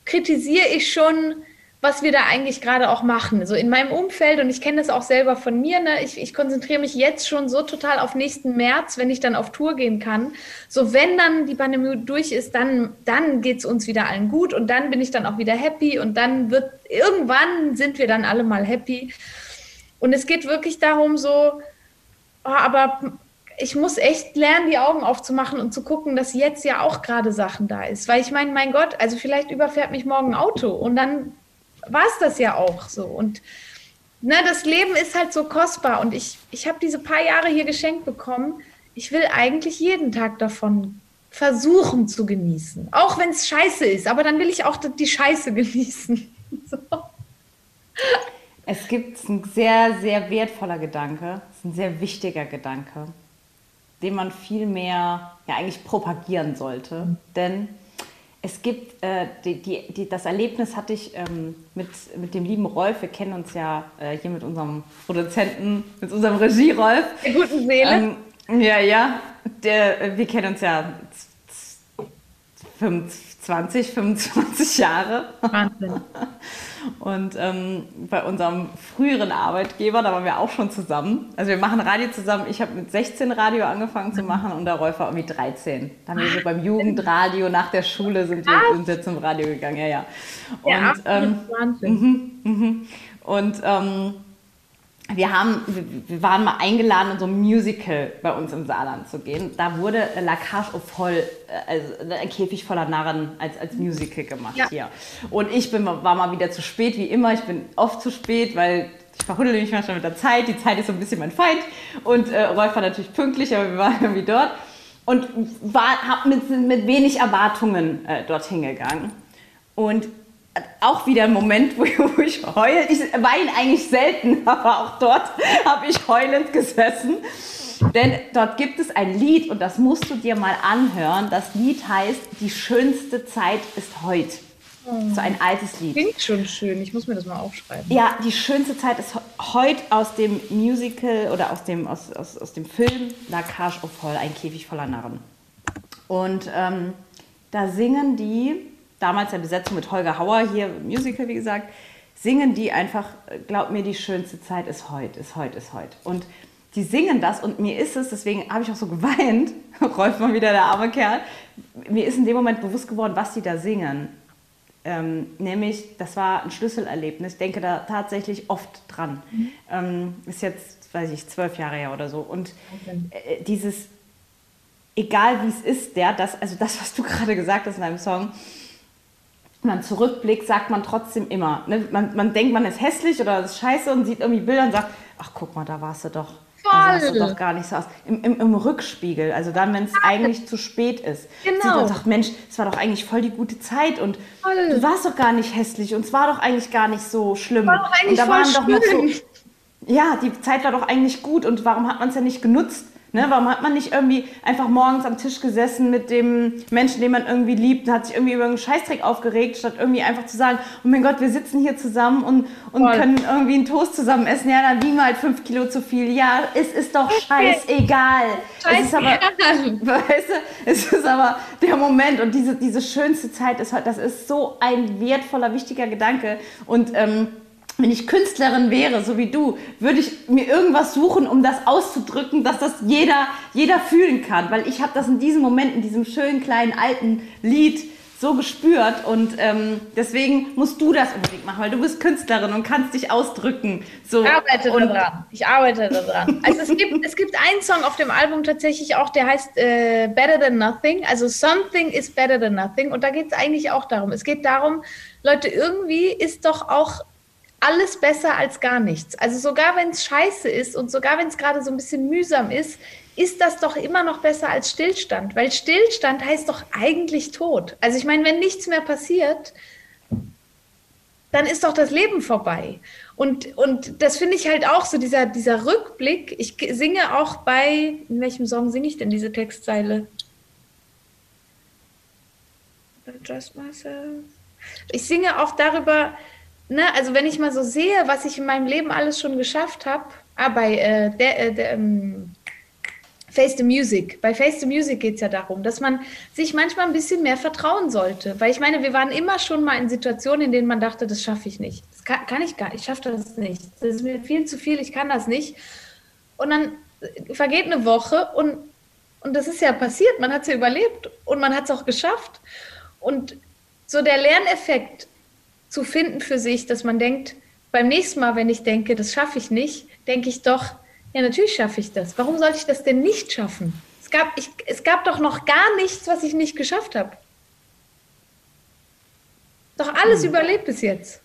kritisiere ich schon, was wir da eigentlich gerade auch machen. So in meinem Umfeld, und ich kenne das auch selber von mir, ne, ich, ich konzentriere mich jetzt schon so total auf nächsten März, wenn ich dann auf Tour gehen kann. So, wenn dann die Pandemie durch ist, dann, dann geht es uns wieder allen gut und dann bin ich dann auch wieder happy und dann wird, irgendwann sind wir dann alle mal happy. Und es geht wirklich darum, so, oh, aber ich muss echt lernen, die Augen aufzumachen und zu gucken, dass jetzt ja auch gerade Sachen da ist. Weil ich meine, mein Gott, also vielleicht überfährt mich morgen ein Auto und dann war es das ja auch so. Und ne, das Leben ist halt so kostbar und ich, ich habe diese paar Jahre hier geschenkt bekommen. Ich will eigentlich jeden Tag davon versuchen zu genießen. Auch wenn es scheiße ist, aber dann will ich auch die Scheiße genießen. So. Es gibt ein sehr, sehr wertvoller Gedanke, es ist ein sehr wichtiger Gedanke, den man viel mehr ja, eigentlich propagieren sollte. Denn es gibt, äh, die, die, die, das Erlebnis hatte ich ähm, mit, mit dem lieben Rolf, wir kennen uns ja äh, hier mit unserem Produzenten, mit unserem Regie-Rolf. Der guten Seele. Ähm, ja, ja, der, äh, wir kennen uns ja z- z- 20, 25 Jahre. Wahnsinn. Und ähm, bei unserem früheren Arbeitgeber, da waren wir auch schon zusammen. Also wir machen Radio zusammen. Ich habe mit 16 Radio angefangen zu machen und der Rolf war irgendwie 13. Dann haben wir so beim Jugendradio nach der Schule sind wir, sind wir zum Radio gegangen. Ja, ja. Und, Ja, ähm, Wahnsinn. und ähm, wir, haben, wir- waren mal eingeladen, in so ein Musical bei uns im Saarland zu gehen. Da wurde La Cage au Foll, äh, also ein Käfig voller Narren, als, als Musical gemacht Ja. hier. Und ich bin, war mal wieder zu spät, wie immer. Ich bin oft zu spät, weil ich verhuddel mich manchmal mit der Zeit. Die Zeit ist so ein bisschen mein Feind. Und äh, Rolf war natürlich pünktlich, aber wir waren irgendwie dort. Und war, mit, mit wenig Erwartungen äh, dorthin gegangen. Und auch wieder ein Moment, wo, ich heule. Ich weine eigentlich selten, aber auch dort habe ich heulend gesessen. Denn dort gibt es ein Lied und das musst du dir mal anhören. Das Lied heißt Die schönste Zeit ist heute. So ein altes Lied. Klingt schon schön. Ich muss mir das mal aufschreiben. Ja, die schönste Zeit ist heute aus dem Musical oder aus dem, aus, aus, aus dem Film La Cage au Foll, ein Käfig voller Narren. Und ähm, da singen die, damals der Besetzung mit Holger Hauer, hier im Musical, wie gesagt, singen die einfach, glaub mir, die schönste Zeit ist heute, ist heute, ist heute. Und die singen das und mir ist es, deswegen habe ich auch so geweint, Rolf mal wieder der arme Kerl, mir ist in dem Moment bewusst geworden, was die da singen. Ähm, nämlich, das war ein Schlüsselerlebnis. Ich denke da tatsächlich oft dran. Ähm, ist jetzt, weiß ich, zwölf Jahre her oder so. Und äh, dieses, egal wie es ist, der, das, also das, was du gerade gesagt hast in deinem Song, man zurückblickt, sagt man trotzdem immer. Ne? Man, man denkt, man ist hässlich oder ist scheiße und sieht irgendwie Bilder und sagt, ach guck mal, da warst du doch. Da sahst du Voll. doch gar nicht so aus. Im, im, im Rückspiegel, also dann, wenn es eigentlich zu spät ist. Genau. Sieht man doch, Mensch, es war doch eigentlich voll die gute Zeit und Voll. du warst doch gar nicht hässlich und es war doch eigentlich gar nicht so schlimm. War doch eigentlich und da voll waren doch noch so, ja, die Zeit war doch eigentlich gut und warum hat man es ja nicht genutzt, Ne, warum hat man nicht irgendwie einfach morgens am Tisch gesessen mit dem Menschen, den man irgendwie liebt, und hat sich irgendwie über einen Scheißdreck aufgeregt, statt irgendwie einfach zu sagen, oh mein Gott, wir sitzen hier zusammen und, und können irgendwie einen Toast zusammen essen. Ja, dann wiegen wir halt fünf Kilo zu viel. Ja, es ist doch scheißegal. Es ist aber, weißt du, es ist aber der Moment und diese, diese schönste Zeit ist heute, das ist so ein wertvoller, wichtiger Gedanke. Und ähm, wenn ich Künstlerin wäre, so wie du, würde ich mir irgendwas suchen, um das auszudrücken, dass das jeder, jeder fühlen kann. Weil ich habe das in diesem Moment, in diesem schönen kleinen alten Lied so gespürt und ähm, deswegen musst du das unbedingt machen, weil du bist Künstlerin und kannst dich ausdrücken. So. Ich arbeite daran. Ich arbeite daran. Also es gibt, es gibt einen Song auf dem Album tatsächlich auch, der heißt äh, Better Than Nothing. Also Something is Better Than Nothing. Und da geht es eigentlich auch darum. Es geht darum, Leute, irgendwie ist doch auch alles besser als gar nichts. Also sogar wenn es scheiße ist und sogar wenn es gerade so ein bisschen mühsam ist, ist das doch immer noch besser als Stillstand, weil Stillstand heißt doch eigentlich Tod. Also ich meine, wenn nichts mehr passiert, dann ist doch das Leben vorbei. Und, und das finde ich halt auch so, dieser, dieser Rückblick. Ich singe auch bei, in welchem Song singe ich denn diese Textzeile? Just myself. Ich singe auch darüber, ne, also wenn ich mal so sehe, was ich in meinem Leben alles schon geschafft habe, ah, bei äh, der, äh, der ähm, Face the Music. Bei Face the Music geht es ja darum, dass man sich manchmal ein bisschen mehr vertrauen sollte. Weil ich meine, wir waren immer schon mal in Situationen, in denen man dachte, das schaffe ich nicht. Das kann, kann ich gar nicht, ich schaffe das nicht. Das ist mir viel zu viel, ich kann das nicht. Und dann vergeht eine Woche und, und das ist ja passiert, man hat es ja überlebt und man hat es auch geschafft. Und so der Lerneffekt zu finden für sich, dass man denkt, beim nächsten Mal, wenn ich denke, das schaffe ich nicht, denke ich doch, ja, natürlich schaffe ich das. Warum sollte ich das denn nicht schaffen? Es gab, ich, es gab doch noch gar nichts, was ich nicht geschafft habe. Doch alles hm. überlebt bis jetzt.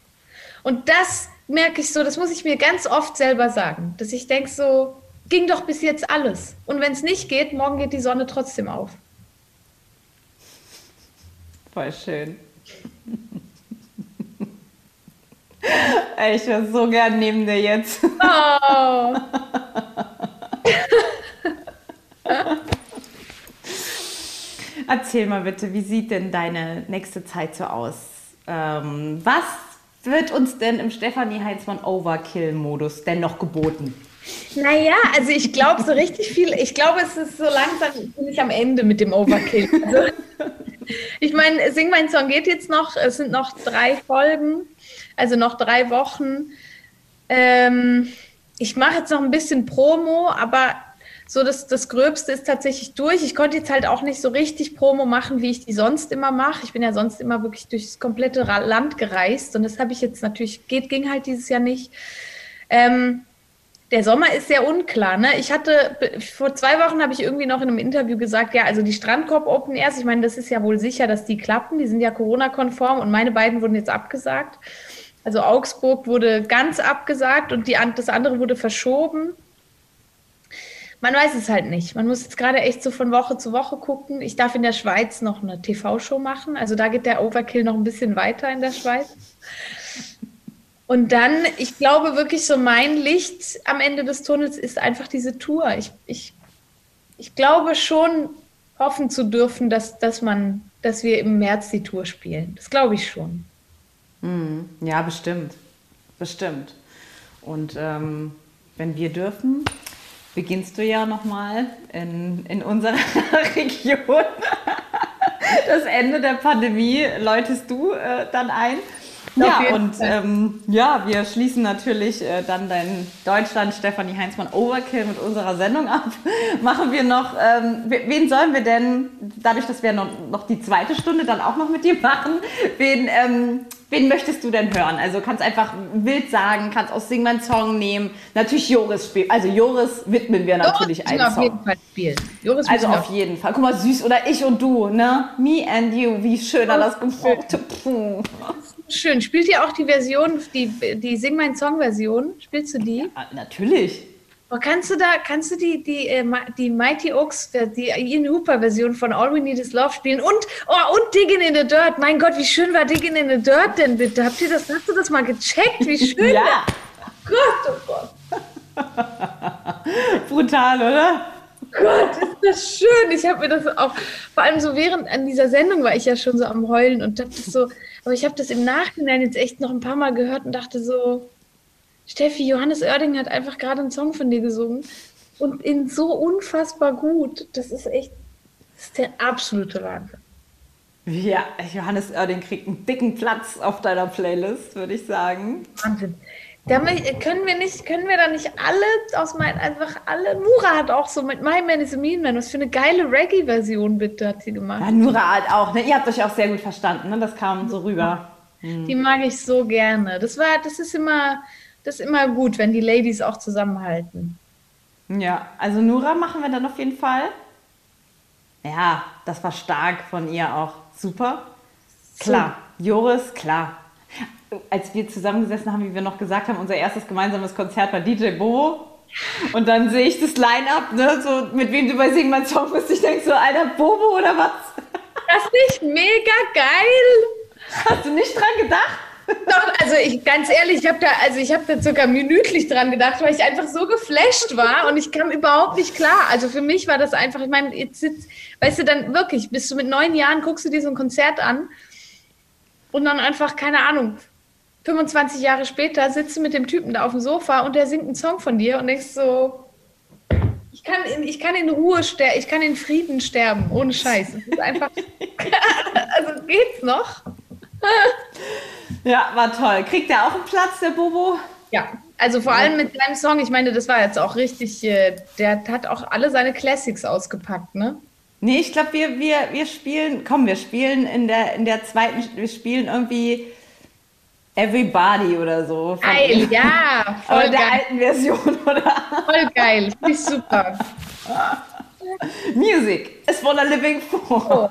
Und das merke ich so, das muss ich mir ganz oft selber sagen, dass ich denke so, ging doch bis jetzt alles. Und wenn es nicht geht, morgen geht die Sonne trotzdem auf. Voll schön. Ich wäre so gern neben dir jetzt. Oh. Erzähl mal bitte, wie sieht denn deine nächste Zeit so aus? Ähm, was wird uns denn im Stefanie Heinzmann Overkill-Modus denn noch geboten? Naja, also ich glaube so richtig viel, ich glaube, es ist so langsam, bin ich am Ende mit dem Overkill. Also, ich meine, Sing mein Song geht jetzt noch, es sind noch drei Folgen also noch drei Wochen. Ähm, ich mache jetzt noch ein bisschen Promo, aber so das, das Gröbste ist tatsächlich durch. Ich konnte jetzt halt auch nicht so richtig Promo machen, wie ich die sonst immer mache. Ich bin ja sonst immer wirklich durchs komplette Land gereist und das habe ich jetzt natürlich, geht, ging halt dieses Jahr nicht. Ähm, der Sommer ist sehr unklar. Ne? Ich hatte, vor zwei Wochen habe ich irgendwie noch in einem Interview gesagt, ja, also die Strandkorb Open Airs, ich meine, das ist ja wohl sicher, dass die klappen. Die sind ja Corona-konform und meine beiden wurden jetzt abgesagt. Also Augsburg wurde ganz abgesagt und die, das andere wurde verschoben. Man weiß es halt nicht. Man muss jetzt gerade echt so von Woche zu Woche gucken. Ich darf in der Schweiz noch eine TV-Show machen. Also da geht der Overkill noch ein bisschen weiter in der Schweiz. Und dann, ich glaube wirklich so, mein Licht am Ende des Tunnels ist einfach diese Tour. Ich, ich, ich glaube schon hoffen zu dürfen, dass, dass, man, dass wir im März die Tour spielen. Das glaube ich schon. Mhm. Ja, bestimmt. Bestimmt. Und ähm, wenn wir dürfen, beginnst du ja nochmal in, in unserer Region. Das Ende der Pandemie läutest du äh, dann ein. Ja, und ähm, ja, wir schließen natürlich äh, dann dein Deutschland Stefanie Heinzmann Overkill mit unserer Sendung ab. Machen wir noch, ähm, wen sollen wir denn, dadurch, dass wir noch, noch die zweite Stunde dann auch noch mit dir machen, wen, ähm, wen möchtest du denn hören? Also kannst einfach wild sagen, kannst aus Sing mein Song nehmen. Natürlich Joris spielen. Also Joris widmen wir natürlich Joris einen Song. auf jeden Fall spielen. Joris also auf jeden Fall. Guck mal, süß. Oder ich und du, ne? Me and you. Wie schön er das gebraucht. Schön. Spielt ihr auch die Version, die, die Sing mein Song Version? Spielst du die? Ja, natürlich. Oh, kannst du da, kannst du die, die, äh, die Mighty Oaks, die Ian Hooper Version von All We Need Is Love spielen und, oh, und Digging in the Dirt. Mein Gott, wie schön war Digging in the Dirt denn bitte? Habt ihr das, hast du das mal gecheckt? Wie schön. ja. Gott, oh Gott. Brutal, oder? Gott, ist das schön. Ich habe mir das auch, vor allem so während an dieser Sendung war ich ja schon so am Heulen und dachte so, aber ich habe das im Nachhinein jetzt echt noch ein paar Mal gehört und dachte so, Steffi, Johannes Oerding hat einfach gerade einen Song von dir gesungen und in so unfassbar gut. Das ist echt, das ist der absolute Wahnsinn. Ja, Johannes Oerding kriegt einen dicken Platz auf deiner Playlist, würde ich sagen. Wahnsinn. Da mö- können wir nicht, können wir da nicht alle aus meinen, einfach alle, Nura hat auch so mit My Man is a Mean Man, was für eine geile Reggae-Version bitte hat sie gemacht. Ja, Nura halt auch, ne? Ihr habt euch auch sehr gut verstanden, ne? Das kam so rüber. Die mag ich so gerne. Das war, das ist immer, das ist immer gut, wenn die Ladies auch zusammenhalten. Ja, also Nura machen wir dann auf jeden Fall. Ja, das war stark von ihr auch. Super. Klar. Joris, klar. Als wir zusammengesessen haben, wie wir noch gesagt haben, unser erstes gemeinsames Konzert war DJ Bobo. Und dann sehe ich das Line-Up, ne, so mit wem du bei Sing mein Song bist. Ich denke so, Alter, Bobo oder was? Das ist nicht mega geil. Hast du nicht dran gedacht? Doch, also ich ganz ehrlich, ich habe da, also ich habe da circa minütlich dran gedacht, weil ich einfach so geflasht war und ich kam überhaupt nicht klar. Also für mich war das einfach, ich meine, jetzt sitzt, weißt du, dann wirklich, bist du mit neun Jahren, guckst du dir so ein Konzert an und dann einfach, keine Ahnung, 25 Jahre später sitzt du mit dem Typen da auf dem Sofa und der singt einen Song von dir und denkst so, ich kann in, ich kann in Ruhe sterben, ich kann in Frieden sterben, ohne Scheiß. Es ist einfach, also geht's noch? Ja, war toll. Kriegt der auch einen Platz, der Bobo? Ja, also vor allem mit seinem Song, ich meine, das war jetzt auch richtig, äh, der hat auch alle seine Classics ausgepackt, ne? Nee, ich glaube, wir, wir, wir spielen, komm, wir spielen in der, in der zweiten, wir spielen irgendwie Everybody oder so. Geil, ja, Aber voll in der geil, alten Version, oder? voll geil, finde ich super. Music is what I'm living for.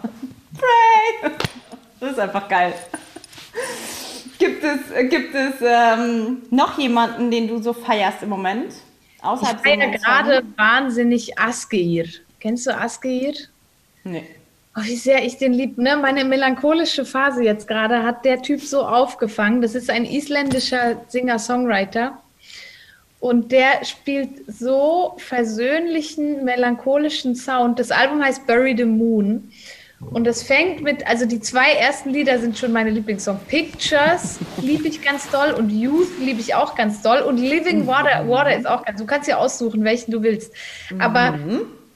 Pray. Das ist einfach geil. Gibt es, gibt es ähm, noch jemanden, den du so feierst im Moment? Ich Außerhalb feiere Sing mein gerade wahnsinnig Asgeir. Kennst du Asgeir? Nee. Oh, wie sehr ich den lieb. Ne? Meine melancholische Phase jetzt gerade hat der Typ so aufgefangen. Das ist ein isländischer Singer-Songwriter. Und der spielt so versöhnlichen, melancholischen Sound. Das Album heißt Bury the Moon. Und das fängt mit, also die zwei ersten Lieder sind schon meine Lieblingssongs. Pictures liebe ich ganz doll und Youth liebe ich auch ganz doll. Und Living Water, Water ist auch ganz, du kannst ja aussuchen, welchen du willst. Aber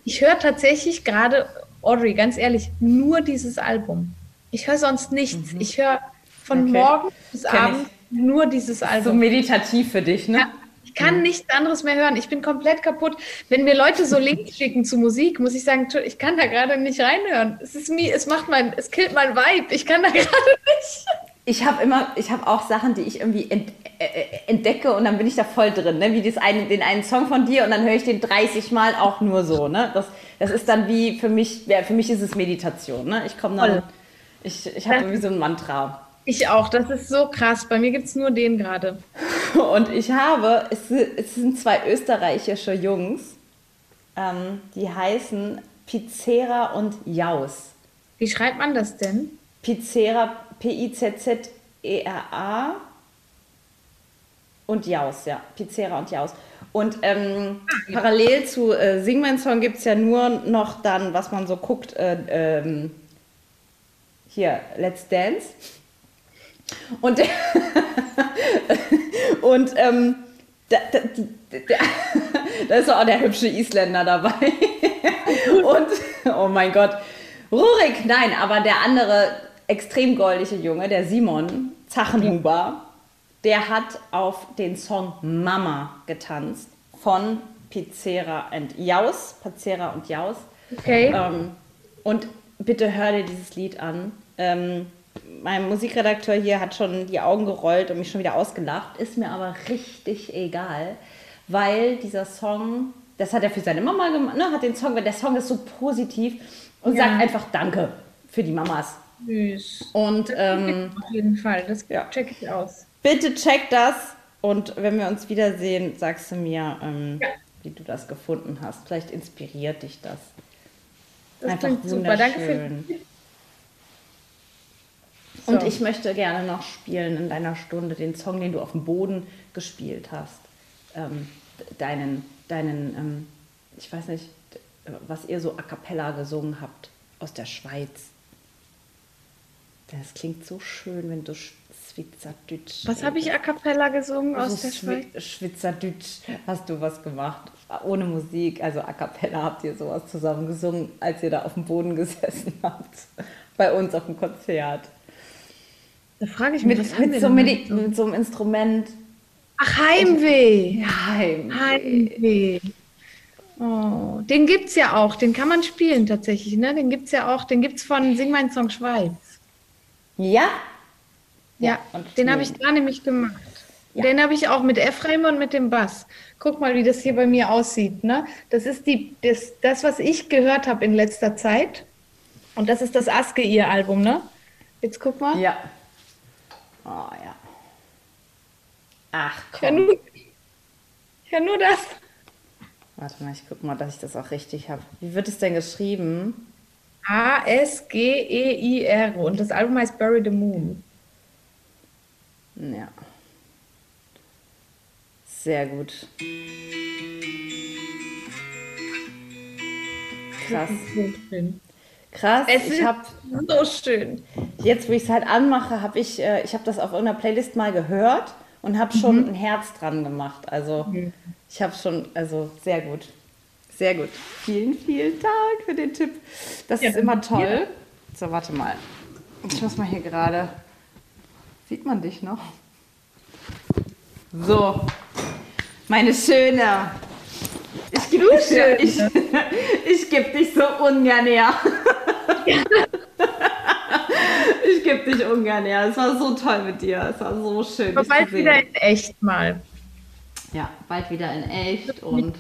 ich höre tatsächlich gerade, Audrey, ganz ehrlich, nur dieses Album. Ich höre sonst nichts. Ich höre von Okay. morgen bis Kenn ich. Abend nur dieses So Album. meditativ für dich, ne? Ja, ich kann nichts anderes mehr hören. Ich bin komplett kaputt. Wenn mir Leute so Links schicken zu Musik, muss ich sagen, ich kann da gerade nicht reinhören. Es ist mir, es macht mein, es killt mein Vibe. Ich kann da gerade nicht. Ich habe immer, ich habe auch Sachen, die ich irgendwie ent, äh, äh, entdecke und dann bin ich da voll drin, ne? Wie das eine, den einen Song von dir und dann höre ich den 30 Mal auch nur so, ne? Das, das ist dann wie für mich, ja, für mich ist es Meditation, ne? Ich komme dann, ich, ich habe irgendwie so ein Mantra. Ich auch. Das ist so krass. Bei mir gibt es nur den gerade. Und ich habe, es, es sind zwei österreichische Jungs, ähm, die heißen Pizzera und Jaus. Wie schreibt man das denn? Pizzera, P-I-Z-Z-E-R-A und Jaus, ja. Pizzera und Jaus. Und ähm, parallel zu äh, Sing mein Song gibt es ja nur noch dann, was man so guckt, äh, ähm, hier, Let's Dance. Und, der, und ähm, da, da, der, da ist auch der hübsche Isländer dabei. Und, oh mein Gott, Rurik, nein, aber der andere extrem goldige Junge, der Simon Zachenhuber, der hat auf den Song Mama getanzt von Pizzera und Jaus. Pizzera und Jaus. Okay. Ähm, und bitte hör dir dieses Lied an. Ähm, mein Musikredakteur hier hat schon die Augen gerollt und mich schon wieder ausgelacht. Ist mir aber richtig egal, weil dieser Song, das hat er für seine Mama gemacht, ne, hat den Song, weil der Song ist so positiv und Ja. sagt einfach Danke für die Mamas. Süß. Und ähm, Auf jeden Fall. Das Ja. check ich aus. bitte check das und wenn wir uns wiedersehen, sagst du mir, ähm, Ja. wie du das gefunden hast. Vielleicht inspiriert dich das. Das Einfach klingt super. Danke für. So. Und ich möchte gerne noch spielen in deiner Stunde den Song, den du auf dem Boden gespielt hast. Ähm, deinen, deinen, ähm, ich weiß nicht, was ihr so a cappella gesungen habt aus der Schweiz. Das klingt so schön, wenn du Schweizerdeutsch. Was habe ich a cappella gesungen aus der Schweiz? Schwe- Schweizerdeutsch hast du was gemacht. Ohne Musik, also a cappella habt ihr sowas zusammen gesungen, als ihr da auf dem Boden gesessen habt. Bei uns auf dem Konzert. Da frage ich mich, Mit, was wir mit, so, denn mit, mit so einem Instrument. Ach, Heimweh. Heim. Heimweh. Oh, den gibt's ja auch, den kann man spielen tatsächlich, ne? Den gibt's ja auch, den gibt's von Sing mein Song Schweiz. Ja? Ja, und den habe ich da nämlich gemacht. Ja. Den habe ich auch mit Ephraim und mit dem Bass. Guck mal, wie das hier bei mir aussieht. Ne? Das ist die, das, das, was ich gehört habe in letzter Zeit. Und das ist das Aske, ihr Album, ne? Jetzt guck mal. Ja. Oh ja. Ach Ja, komm. nur, ja, nur das. Warte mal, ich guck mal, dass ich das auch richtig habe. Wie wird es denn geschrieben? A-S-G-E-I-R. Und das Album heißt Bury the Moon. Ja. Sehr gut. Krass. So schön. Krass. Es ich ist so schön. jetzt, wo ich es halt anmache, habe ich, äh, ich habe das auf irgendeiner Playlist mal gehört und habe schon ein Herz dran gemacht. Also ich habe schon, also sehr gut. Sehr gut. Vielen, vielen Dank für den Tipp. Das Ja, ist immer toll. So, warte mal. Ich muss mal hier gerade. Sieht man dich noch? So. Meine Schöne. Ich gebe dich, Schöne. ich, ich geb dich so ungern her. ich gebe dich ungern her. Es war so toll mit dir. Es war so schön. Aber bald wieder in echt mal. Ja, bald wieder in echt. Und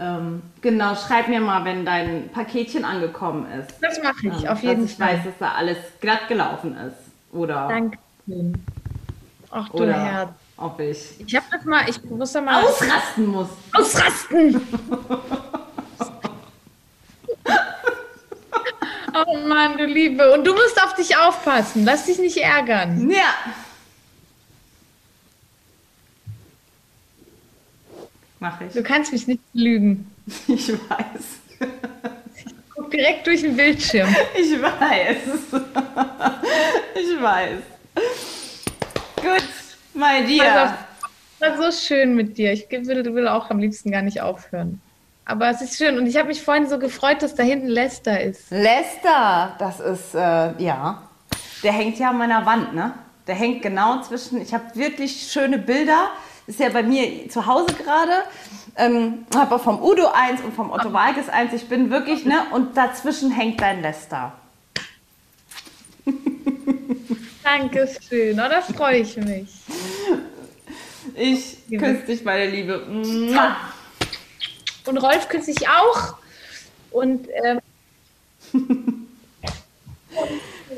ähm, genau, schreib mir mal, wenn dein Paketchen angekommen ist. Das mache ich, Ähm, auf jeden ich Fall. weiß, dass da alles glatt gelaufen ist. Oder, Dankeschön. Ach du oder Herz. Ob ich Ich habe das mal, ich muss da mal ausrasten muss. ausrasten. oh Mann, du Liebe. Und du musst auf dich aufpassen. Lass dich nicht ärgern. Ja. Mach ich. Du kannst mich nicht lügen. Ich weiß. Guck direkt durch den Bildschirm. Ich weiß. Ich weiß. Gut, dir. auf, Das war so schön mit dir. Ich will, will auch am liebsten gar nicht aufhören. Aber es ist schön. Und ich habe mich vorhin so gefreut, dass da hinten Lester ist. Lester, das ist, äh, ja. Der hängt ja an meiner Wand, ne? Der hängt genau zwischen, ich habe wirklich schöne Bilder. Ist ja bei mir zu Hause gerade. Ähm, habe auch vom Udo eins und vom Otto Walkes eins. Ich bin wirklich, ne? Und dazwischen hängt dein Lester. Dankeschön. Oh, da freue ich mich. Ich Liebe. küsse dich, meine Liebe. Und Rolf küsse ich auch. Und ähm,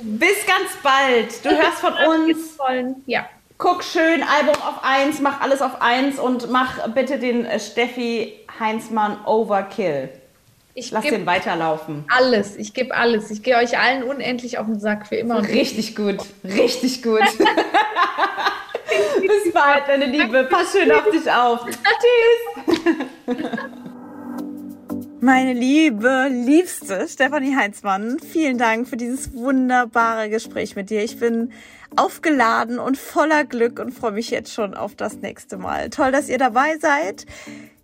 Bis ganz bald. Du hörst von uns. Ja. Guck schön, Album auf eins, mach alles auf eins und mach bitte den äh, Steffi Heinzmann Overkill. Ich Lass den gebe weiterlaufen. alles. Ich gebe alles. Ich gehe euch allen unendlich auf den Sack für immer Richtig gut, richtig gut. Bis bald, deine Liebe. Pass schön auf dich auf. Tschüss. Meine liebe, liebste Stefanie Heinzmann, vielen Dank für dieses wunderbare Gespräch mit dir. Ich bin aufgeladen und voller Glück und freue mich jetzt schon auf das nächste Mal. Toll, dass ihr dabei seid.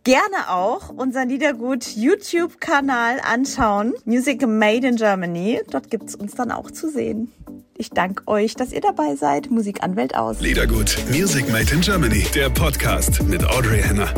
Gerne auch unseren Liedergut YouTube-Kanal anschauen. Music Made in Germany. Dort gibt's uns dann auch zu sehen. Ich danke euch, dass ihr dabei seid. Musikanwält aus. Liedergut, Music Made in Germany, der Podcast mit Audrey Henner.